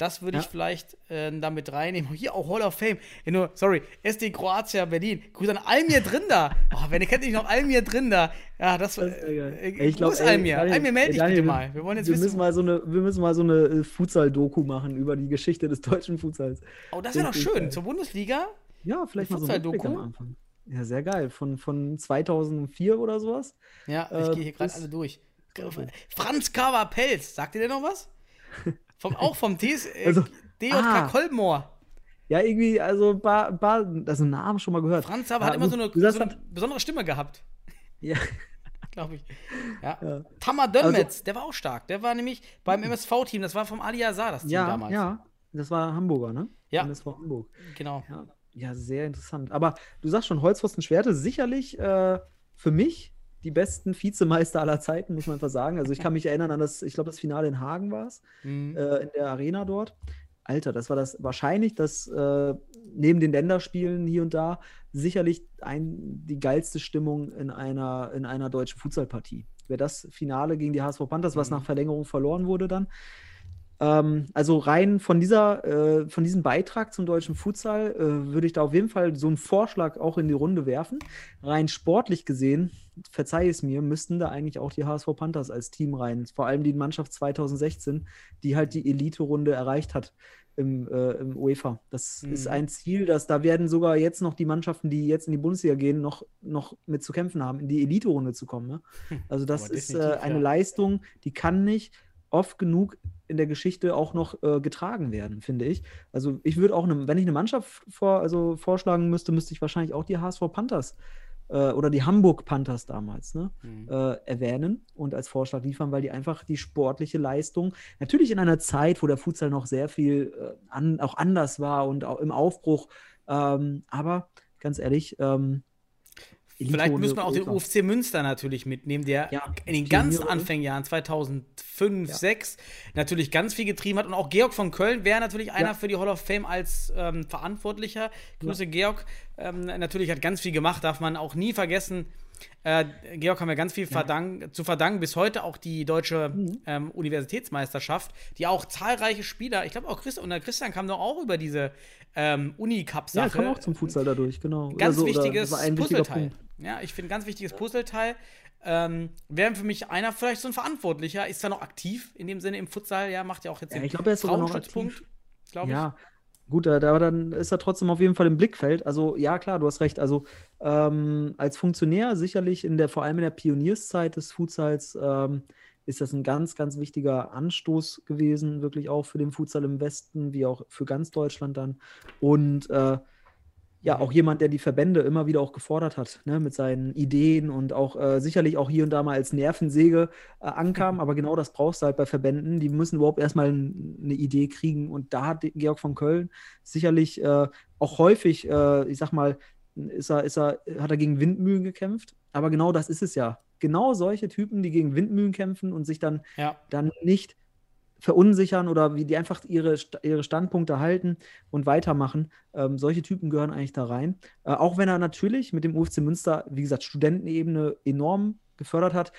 das würde ich Ja. vielleicht äh, damit reinnehmen. Hier auch Hall of Fame. Ja, nur, sorry, SD Kroatia Berlin. Grüße an Almir drin da. Oh, wer kennt nicht noch Almir drin da? Ja, das, Das ist äh, Ey, ich glaub, ey, Almir? Daniel- Almir, melde dich bitte mal. Wir wollen jetzt wir wissen. Müssen mal so eine, wir müssen mal so eine äh, Futsal-Doku machen über die Geschichte des deutschen Futsals. oh, das wäre doch ich, schön. Zur Bundesliga? Ja, vielleicht mal so ein Futsal-Doku? Rückblick am Anfang. Ja, sehr geil. Von, von 2004 oder sowas. Ja, ich Äh, gehe hier gerade alle durch. Franz Kaver Pelz, sagt ihr denn noch was? Vom, auch vom TS, äh, Also, DJK ah. Kolbenmoor. Ja, irgendwie, also, bar, bar, also Namen schon mal gehört. Franz Kaver Ja, hat immer so eine, so eine besondere Stimme gehabt, Ja, glaube ich. Ja. Ja. Tamar Also Dönmetz, der war auch stark. Der war nämlich beim MSV-Team, das war vom Ali Azar, das Team ja, damals. ja. Das war Hamburger, ne? Ja. War Hamburg. Genau. Ja, ja, sehr interessant. Aber du sagst schon, Holzpfosten Schwerte, sicherlich äh, für mich die besten Vizemeister aller Zeiten, muss man einfach sagen. Also ich kann mich erinnern an das, ich glaube, das Finale in Hagen war es, Mhm. äh, in der Arena dort. Alter, das war das wahrscheinlich das äh, neben den Länderspielen hier und da sicherlich ein, die geilste Stimmung in einer, in einer deutschen Futsalpartie. Wäre das Finale gegen die HSV Panthers, was Mhm. nach Verlängerung verloren wurde dann. Ähm, also rein von dieser, äh, von diesem Beitrag zum deutschen Futsal äh, würde ich da auf jeden Fall so einen Vorschlag auch in die Runde werfen. Rein sportlich gesehen, verzeih es mir, müssten da eigentlich auch die HSV Panthers als Team rein. Vor allem die Mannschaft 2016, die halt die Elite-Runde erreicht hat im, äh, im UEFA. Das Mhm. ist ein Ziel, dass da werden sogar jetzt noch die Mannschaften, die jetzt in die Bundesliga gehen, noch, noch mit zu kämpfen haben, in die Elite-Runde zu kommen. Ne? Also das Aber ist äh, eine ja. Leistung, die kann nicht oft genug in der Geschichte auch noch äh, getragen werden, finde ich. Also ich würde auch, ne, wenn ich eine Mannschaft vor, also vorschlagen müsste, müsste ich wahrscheinlich auch die HSV Panthers äh, oder die Hamburg Panthers damals ne, Mhm. äh, erwähnen und als Vorschlag liefern, weil die einfach die sportliche Leistung, natürlich in einer Zeit, wo der Futsal noch sehr viel äh, an, auch anders war und auch im Aufbruch, ähm, aber ganz ehrlich, ähm, Vielleicht Elite-Runde müssen wir auch den. UFC Münster natürlich mitnehmen, der Ja, in den Pioniere. ganz Anfängerjahren 2005, Ja. 2006 natürlich ganz viel getrieben hat. Und auch Georg von Köln wäre natürlich einer Ja. für die Hall of Fame als ähm, Verantwortlicher. Grüße Georg. ähm, natürlich hat ganz viel gemacht, darf man auch nie vergessen. Äh, Georg haben wir ganz viel verdank zu verdanken, bis heute auch die deutsche Mhm. ähm, Universitätsmeisterschaft, die auch zahlreiche Spieler, ich glaube auch Christian, und Christian kam doch auch über diese ähm, Uni-Cup-Sache. Ja, kam auch zum Futsal dadurch, genau. Ganz Also, wichtiges Puzzleteil. Punkt. Ja, ich finde ganz wichtiges Puzzleteil. Ähm, Wäre für mich einer vielleicht so ein Verantwortlicher, ist er noch aktiv in dem Sinne im Futsal, ja, macht ja auch jetzt Ja, den ich glaube, er ist sogar noch aktiv. glaube ich. Ja, gut, aber dann ist er trotzdem auf jeden Fall im Blickfeld. Also ja, klar, du hast recht. Also ähm, als Funktionär sicherlich in der, vor allem in der Pionierszeit des Futsals, ähm, ist das ein ganz, ganz wichtiger Anstoß gewesen, wirklich auch für den Futsal im Westen, wie auch für ganz Deutschland dann. Und äh, ja, auch jemand, der die Verbände immer wieder auch gefordert hat, ne, mit seinen Ideen und auch äh, sicherlich auch hier und da mal als Nervensäge äh, ankam. Aber genau das brauchst du halt bei Verbänden. Die müssen überhaupt erstmal n- eine Idee kriegen. Und da hat Georg von Köln sicherlich äh, auch häufig, äh, ich sag mal, ist er, ist er, hat er gegen Windmühlen gekämpft. Aber genau das ist es ja. Genau solche Typen, die gegen Windmühlen kämpfen und sich dann Ja. dann nicht verunsichern oder wie die einfach ihre, ihre Standpunkte halten und weitermachen. Ähm, solche Typen gehören eigentlich da rein. Äh, auch wenn er natürlich mit dem UFC Münster, wie gesagt, Studentenebene enorm gefördert hat.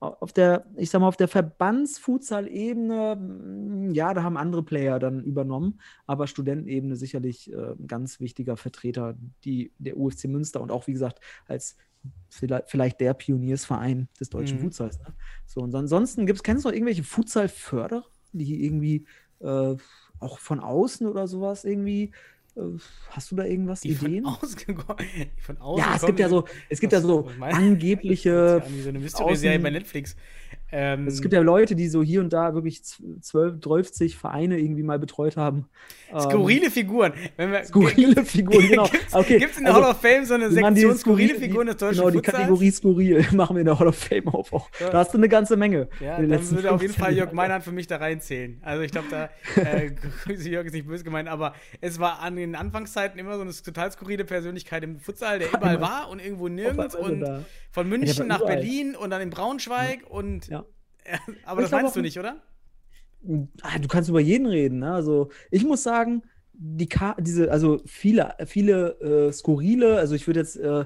Auf der, ich sag mal, auf der Verbandsfutsal-Ebene, mm, ja, da haben andere Player dann übernommen, aber Studentenebene sicherlich äh, ein ganz wichtiger Vertreter, die, der UFC Münster und auch, wie gesagt, als vielleicht, der Pioniersverein des deutschen Mhm. Futsals. Ne? So, und ansonsten gibt's, kennst du noch irgendwelche Futsal-Förderer, die irgendwie äh, auch von außen oder sowas irgendwie, äh, hast du da irgendwas, Die von Ideen? außen gekommen. Die von außen Ja, es gibt ja so, es gibt ja so angebliche. Wie so eine Mystery-Serie Außen- bei Netflix. Ähm, Es gibt ja Leute, die so hier und da wirklich 12, 12 Vereine irgendwie mal betreut haben. Ähm, skurrile Figuren. Wir, Skurrile Figuren, genau. Gibt's, Okay, gibt's in der also, Hall of Fame so eine Sektion skurrile skurri- Figuren des deutschen Genau, die Futsals? Kategorie skurril machen wir in der Hall of Fame auf. Auch. Ja. Da hast du eine ganze Menge. Ja, dann würde auf jeden 15 Fall Jörg. Meinhardt für mich da reinzählen. Also ich glaube, da, äh, Grüße Jörg ist nicht böse gemeint, aber es war an den Anfangszeiten immer so eine total skurrile Persönlichkeit im Futsal, der überall war und irgendwo nirgends und da- von Ja, München nach überall. Berlin und dann in Braunschweig und Ja. aber Ich das meinst du nicht, oder? Ah, du kannst über jeden reden. Ne? Also ich muss sagen, die Ka diese, also viele, viele äh, skurrile, also ich würde jetzt, äh,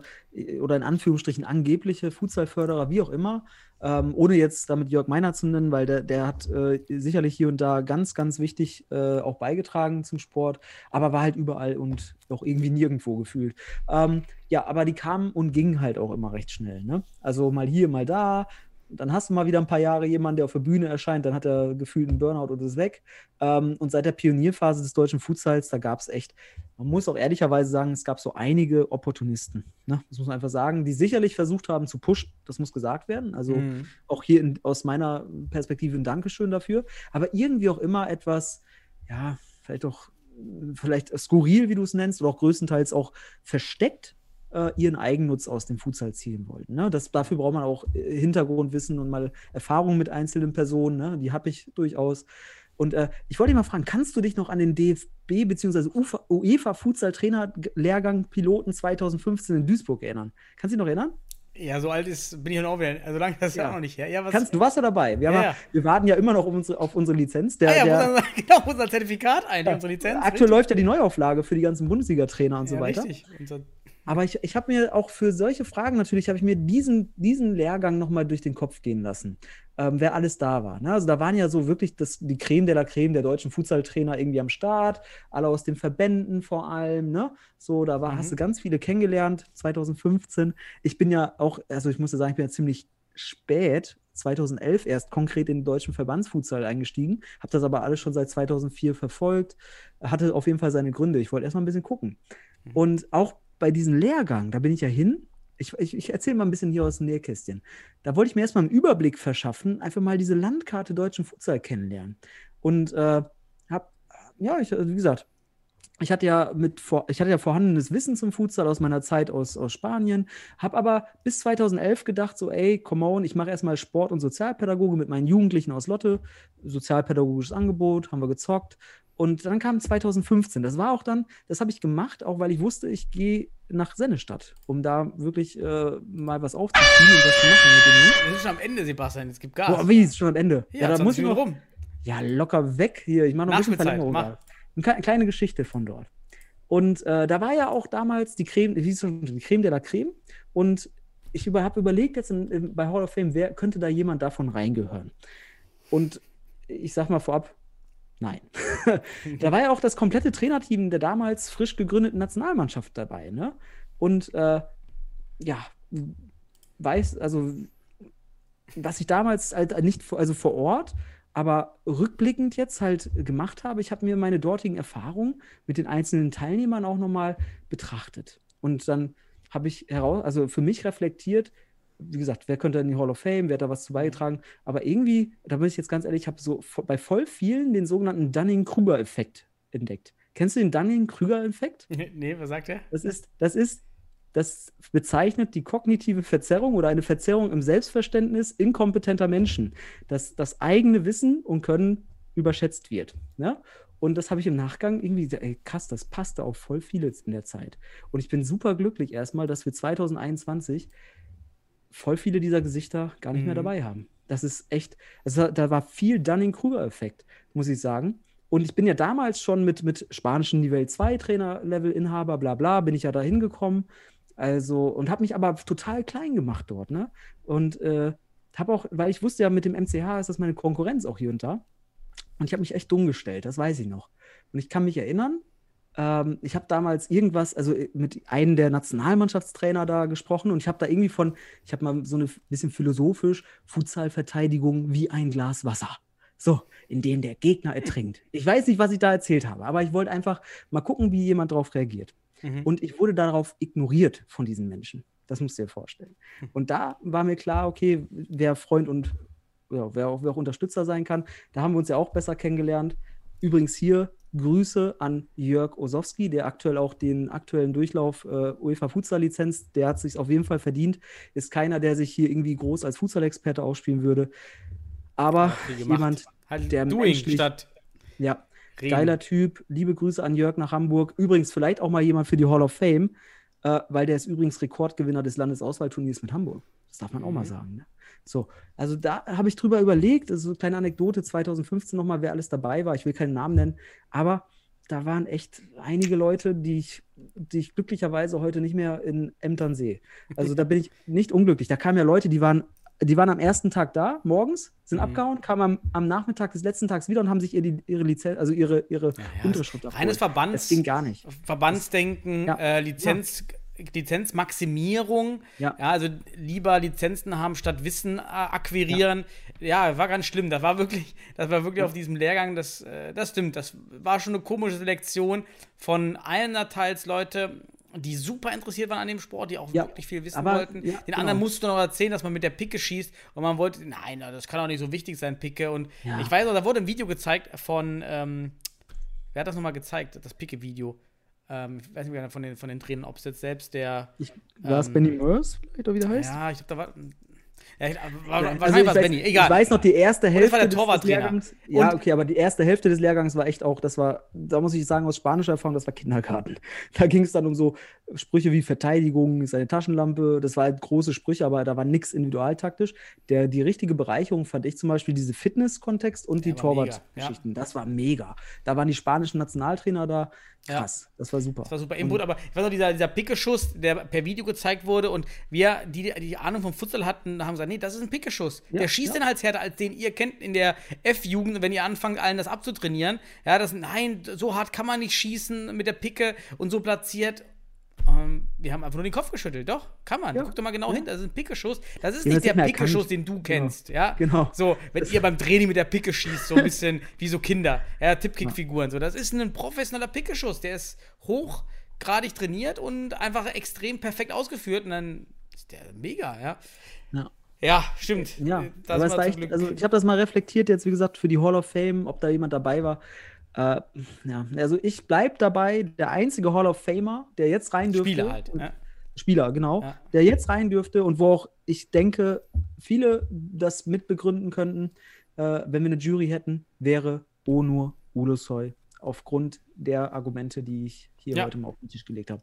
oder in Anführungsstrichen angebliche Futsalförderer, wie auch immer, ähm, ohne jetzt damit Jörg Meiner zu nennen, weil der, der hat äh, sicherlich hier und da ganz, ganz wichtig äh, auch beigetragen zum Sport, aber war halt überall und auch irgendwie nirgendwo gefühlt. Ähm, ja, aber die kamen und gingen halt auch immer recht schnell. Ne? Also mal hier, mal da, dann hast du mal wieder ein paar Jahre jemanden, der auf der Bühne erscheint, dann hat er gefühlt einen Burnout und ist weg. Ähm, und seit der Pionierphase des deutschen Futsals, da gab es echt, man muss auch ehrlicherweise sagen, es gab so einige Opportunisten, ne? das muss man einfach sagen, die sicherlich versucht haben zu pushen, das muss gesagt werden. Also Mhm. auch hier in, aus meiner Perspektive ein Dankeschön dafür, aber irgendwie auch immer etwas, ja, vielleicht auch, vielleicht skurril, wie du es nennst, oder auch größtenteils auch versteckt äh, ihren Eigennutz aus dem Futsal zielen wollten. Ne? Das, dafür braucht man auch äh, Hintergrundwissen und mal Erfahrung mit einzelnen Personen, ne? die habe ich durchaus. Und äh, ich wollte dich mal fragen, kannst du dich noch an den DFB bzw. UEFA Futsal-Trainer-Lehrgang Piloten 2015 in Duisburg erinnern? Kannst du dich noch erinnern? Ja, so alt ist, bin ich noch wieder. Also lange ist das ja Ja. auch noch nicht her. Ja, was, Kannst, du warst ja dabei. Wir, Ja, ja, wir warten ja immer noch auf unsere, auf unsere Lizenz. Der, ah, ja, der, genau, unser Zertifikat ein, unsere Lizenz. aktuell richtig. läuft ja die Neuauflage für die ganzen Bundesliga-Trainer und so weiter. Richtig. Unser, Aber ich, ich habe mir auch für solche Fragen natürlich, habe ich mir diesen, diesen Lehrgang nochmal durch den Kopf gehen lassen, ähm, wer alles da war. Ne? Also da waren ja so wirklich das, die Creme de la Creme der deutschen Futsal-Trainer irgendwie am Start, alle aus den Verbänden vor allem. Ne? So, da war, Mhm. hast du ganz viele kennengelernt, 2015. Ich bin ja auch, also ich muss ja sagen, ich bin ja ziemlich spät, 2011 erst konkret in den deutschen Verbandsfutsal eingestiegen, habe das aber alles schon seit 2004 verfolgt, hatte auf jeden Fall seine Gründe. Ich wollte erstmal ein bisschen gucken. Und auch bei diesem Lehrgang, da bin ich ja hin. Ich, ich, ich erzähle mal ein bisschen hier aus dem Nähkästchen. Da wollte ich mir erstmal einen Überblick verschaffen, einfach mal diese Landkarte deutschen Futsal kennenlernen. Und äh, hab, ja, ich, also wie gesagt, ich hatte ja mit vor, ich hatte ja vorhandenes Wissen zum Futsal aus meiner Zeit aus, aus Spanien, habe aber bis 2011 gedacht, so, ey, come on, ich mache erstmal Sport- und Sozialpädagoge mit meinen Jugendlichen aus Lotte, sozialpädagogisches Angebot, haben wir gezockt. Und dann kam 2015. Das war auch dann, das habe ich gemacht, auch weil ich wusste, ich gehe nach Sennestadt, um da wirklich äh, mal was aufzuziehen und was zu machen mit den Jungs. wir sind schon am Ende, Sebastian. Es gibt Gas. Boah, wie ist schon am Ende? ja, da 20 muss ich noch, rum. ja, locker weg hier. Ich mache noch ein bisschen Verlängerung. mach. da. Eine kle- kleine Geschichte von dort. Und äh, da war ja auch damals die Creme, wie hieß schon, die Creme de la Creme. Und ich über, habe überlegt jetzt in, in, bei Hall of Fame, wer könnte da jemand davon reingehören? Und ich sag mal vorab, nein. da war ja auch das komplette Trainerteam der damals frisch gegründeten Nationalmannschaft dabei, ne? Und äh, ja, weiß, also was ich damals halt nicht, vor- also vor Ort, aber rückblickend jetzt halt gemacht habe, ich habe mir meine dortigen Erfahrungen mit den einzelnen Teilnehmern auch nochmal betrachtet. Und dann habe ich heraus, also für mich reflektiert, wie gesagt, wer könnte in die Hall of Fame, wer hat da was zu beigetragen, aber irgendwie, da bin ich jetzt ganz ehrlich, ich habe so bei voll vielen den sogenannten Dunning-Kruger-Effekt entdeckt. Kennst du den Dunning-Kruger-Effekt? nee, was sagt er? Das ist, das ist, das bezeichnet die kognitive Verzerrung oder eine Verzerrung im Selbstverständnis inkompetenter Menschen, dass das eigene Wissen und Können überschätzt wird. Ne? Und das habe ich im Nachgang irgendwie, gesagt, ey, krass, das passte auf voll vieles in der Zeit. Und ich bin super glücklich erstmal, dass wir 2021 voll viele dieser Gesichter gar nicht mehr Mhm. dabei haben. Das ist echt, also da war viel Dunning-Kruger-Effekt, muss ich sagen. Und ich bin ja damals schon mit, mit spanischen Niveau 2 Trainer-Level-Inhaber, bla bla, bin ich ja da hingekommen. Also, und habe mich aber total klein gemacht dort, ne? Und äh, habe auch, weil ich wusste ja, mit dem MCH ist das meine Konkurrenz auch hier und da. Und ich habe mich echt dumm gestellt, das weiß ich noch. Und ich kann mich erinnern, ähm, ich habe damals irgendwas, also äh, mit einem der Nationalmannschaftstrainer da gesprochen und ich habe da irgendwie von, ich habe mal so eine bisschen philosophisch, Futsalverteidigung wie ein Glas Wasser. So, in dem der Gegner ertrinkt. Ich weiß nicht, was ich da erzählt habe, aber ich wollte einfach mal gucken, wie jemand darauf reagiert. Mhm. Und ich wurde darauf ignoriert von diesen Menschen. Das musst du dir vorstellen. Und da war mir klar, okay, wer Freund und ja, wer, auch, wer auch Unterstützer sein kann, da haben wir uns ja auch besser kennengelernt. Übrigens hier Grüße an Jörg Osowski, der aktuell auch den aktuellen Durchlauf äh, UEFA Futsal-Lizenz, der hat sich auf jeden Fall verdient. Ist keiner, der sich hier irgendwie groß als Futsal-Experte ausspielen würde. Aber jemand, halt der Doing statt ja, Reden. Geiler Typ. Liebe Grüße an Jörg nach Hamburg. Übrigens, vielleicht auch mal jemand für die Hall of Fame, äh, weil der ist übrigens Rekordgewinner des Landesauswahlturniers mit Hamburg. Das darf man auch mal Mhm. sagen. Ne? So, also da habe ich drüber überlegt. Also, so eine kleine Anekdote 2015 nochmal, wer alles dabei war. Ich will keinen Namen nennen, aber da waren echt einige Leute, die ich, die ich glücklicherweise heute nicht mehr in Ämtern sehe. Also da bin ich nicht unglücklich. Da kamen ja Leute, die waren, die waren am ersten Tag da, morgens, sind Mhm. abgehauen, kamen am, am Nachmittag des letzten Tags wieder und haben sich ihre, ihre Lizenz, also ihre, ihre ja, Unterschrift Reines abgeholt. Verbands, Das ging gar nicht. Verbandsdenken, Ja. äh, Lizenz, Lizenzmaximierung, Ja. also lieber Lizenzen haben statt Wissen äh, akquirieren. Ja. war ganz schlimm. Das war wirklich, das war wirklich auf diesem Lehrgang, das, äh, das stimmt. Das war schon eine komische Selektion von einerteils Leute, die super interessiert waren an dem Sport, die auch Ja, wirklich viel wissen aber- wollten. ja, Den anderen genau. musst du noch erzählen, dass man mit der Picke schießt und man wollte, nein, das kann doch nicht so wichtig sein, Picke. Und Ja. ich weiß noch, da wurde ein Video gezeigt von, ähm, wer hat das nochmal gezeigt, das Picke-Video? Ähm, ich weiß nicht mehr von den, von den Trainern, ob es jetzt selbst der. Ich, war es Ähm, Benny vielleicht, oder wie der heißt? Ja, ich glaube, da war. Ja, ich- war, Ja, wahrscheinlich also war es Benny, egal. Ich weiß noch, die erste das Hälfte war der des- des. Ja, okay, aber die erste Hälfte des Lehrgangs war echt auch, das war, da muss ich sagen, aus spanischer Erfahrung, das war Kindergarten. Da ging es dann um so Sprüche wie Verteidigung, ist eine Taschenlampe, das war halt große Sprüche, aber da war nichts individualtaktisch. Der, die richtige Bereicherung fand ich zum Beispiel diese Fitness-Kontext und die mega, Torwartgeschichten. Das war mega. Da waren die spanischen Nationaltrainer da. Ja. Krass, das war super. Das war super Input, aber ich weiß noch, dieser, dieser Pickeschuss, der per Video gezeigt wurde und wir, die die Ahnung vom Futsal hatten, haben gesagt, nee, das ist ein Pickeschuss. Ja, der schießt ja. den Hals härter, als den ihr kennt in der F-Jugend, wenn ihr anfangt, allen das abzutrainieren. Ja, das, nein, so hart kann man nicht schießen mit der Picke und so platziert. Ähm, wir haben einfach nur den Kopf geschüttelt. Doch, kann man. Ja, Guck doch mal genau ja. hin. Das ist ein Pickeschuss. Das ist Den nicht hat's der Pickeschuss, den du kennst. Ja, Genau. So, wenn ihr beim Training mit der Picke schießt, so ein bisschen wie so Kinder. Ja, Tippkick-Figuren. So, das ist ein professioneller Pickeschuss. Der ist hochgradig trainiert und einfach extrem perfekt ausgeführt. Und dann ist der mega, ja. Ja. Ja, stimmt. Ja, Äh, da aber war echt, also ich habe das mal reflektiert jetzt, wie gesagt, für die Hall of Fame, ob da jemand dabei war. Äh, ja, also ich bleib dabei, der einzige Hall of Famer, der jetzt rein dürfte. Spieler halt. Ja. Spieler, genau, Ja. der jetzt rein dürfte und wo auch ich denke, viele das mitbegründen könnten, äh, wenn wir eine Jury hätten, wäre Onur Ulusoy. Aufgrund der Argumente, die ich hier Ja. heute mal auf den Tisch gelegt habe.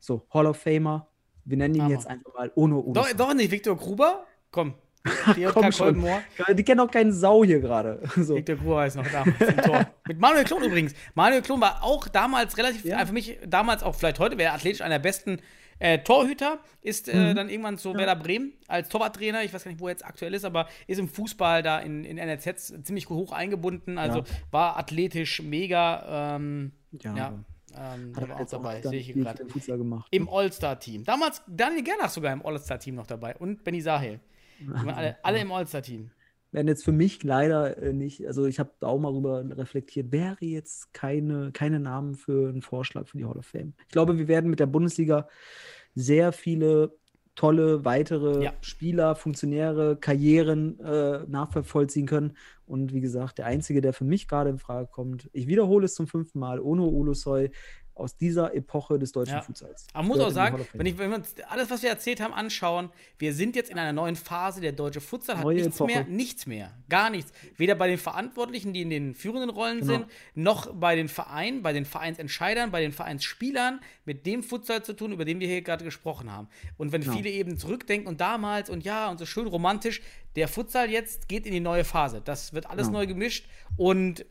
So, Hall of Famer, wir nennen ihn Hammer. jetzt einfach mal Onur Doch, Ulusoy. doch nicht, Viktor Gruber? Komm. Komm schon. Die kennen auch keinen Sau hier gerade. So. Victor Gruber ist noch da. Mit Manuel Klon übrigens. Manuel Klon war auch damals relativ, Ja. für mich damals auch vielleicht heute, wäre athletisch einer der besten äh, Torhüter, ist Mhm. äh, dann irgendwann zu Werder Bremen als Torwarttrainer, ich weiß gar nicht, wo er jetzt aktuell ist, aber ist im Fußball da in, in NRZ ziemlich hoch eingebunden, also Ja. war athletisch mega, ähm, Ja, ja, ähm, Hat er war auch dabei, sehe ich hier gerade. Im All-Star-Team. Damals Daniel Gernach sogar im All-Star-Team noch dabei und Benny Sahel. Alle, alle im All-Star-Team. werden jetzt für mich leider äh, nicht, also ich habe da auch mal rüber reflektiert, wäre jetzt keine, keine Namen für einen Vorschlag für die Hall of Fame. Ich glaube, wir werden mit der Bundesliga sehr viele tolle weitere Ja. Spieler, Funktionäre, Karrieren äh, nachvollziehen können. Und wie gesagt, der einzige, der für mich gerade in Frage kommt, ich wiederhole es zum fünften Mal, Ono Ulusoy aus dieser Epoche des deutschen Ja. Futsals. Man muss auch sagen, wenn, ich, wenn wir uns alles, was wir erzählt haben, anschauen, wir sind jetzt in einer neuen Phase. Der deutsche Futsal hat Neue nichts Epoche. mehr, nichts mehr, gar nichts. Weder bei den Verantwortlichen, die in den führenden Rollen Genau. sind, noch bei den Vereinen, bei den Vereinsentscheidern, bei den Vereinsspielern mit dem Futsal zu tun, über den wir hier gerade gesprochen haben. Und wenn Genau. viele eben zurückdenken und damals und ja und so schön romantisch, der Futsal jetzt geht in die neue Phase. Das wird alles Genau. neu gemischt und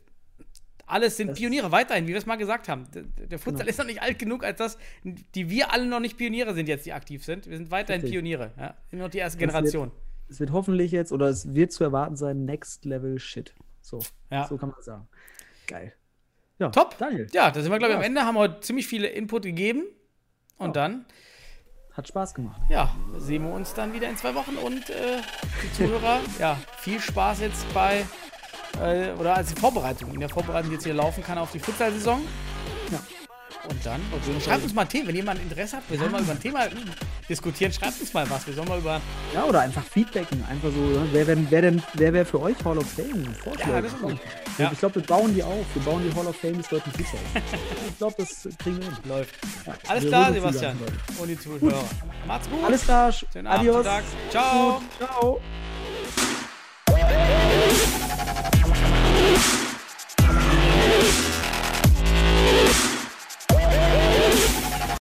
alles sind Das- Pioniere weiterhin, wie wir es mal gesagt haben. Der, Futsal Genau. ist noch nicht alt genug, als dass die wir alle noch nicht Pioniere sind jetzt, die aktiv sind. Wir sind weiterhin Richtig. Pioniere. Ja? Wir sind noch die erste Das wird- Generation. Es wird hoffentlich jetzt, oder es wird zu erwarten sein, Next Level Shit. So, Ja. so kann man sagen. Geil. Ja, Top. Daniel, Ja, da sind wir, glaube ich, am Ja. Ende. Haben wir heute ziemlich viele Input gegeben. Und dann, hat Spaß gemacht. ja, sehen wir uns dann wieder in zwei Wochen. Und äh, die Zuhörer, ja, viel Spaß jetzt bei, äh, oder als die Vorbereitung, in der Vorbereitung, die jetzt hier laufen kann auf die Futsal-Saison. Ja. Und dann, schreibt uns mal ein Thema, wenn jemand Interesse hat, wir sollen mal über ein Thema diskutieren, schreibt uns mal was. Wir sollen mal über Ja, oder einfach feedbacken. Einfach so, ne? wer, denn, wer denn, wer wäre für euch Hall of Fame? Vorschläge. Ja, das ist gut. Ja. Ich glaube, wir bauen die auf. Wir bauen die Hall of Fame des deutschen Fußballs. ich glaube, das kriegen wir hin. läuft. Ja, Alles klar, Sebastian. Und die Zuhörer. Macht's gut. Alles klar. Schönen Adios. Abend. Ciao. Gut. Ciao. Peace.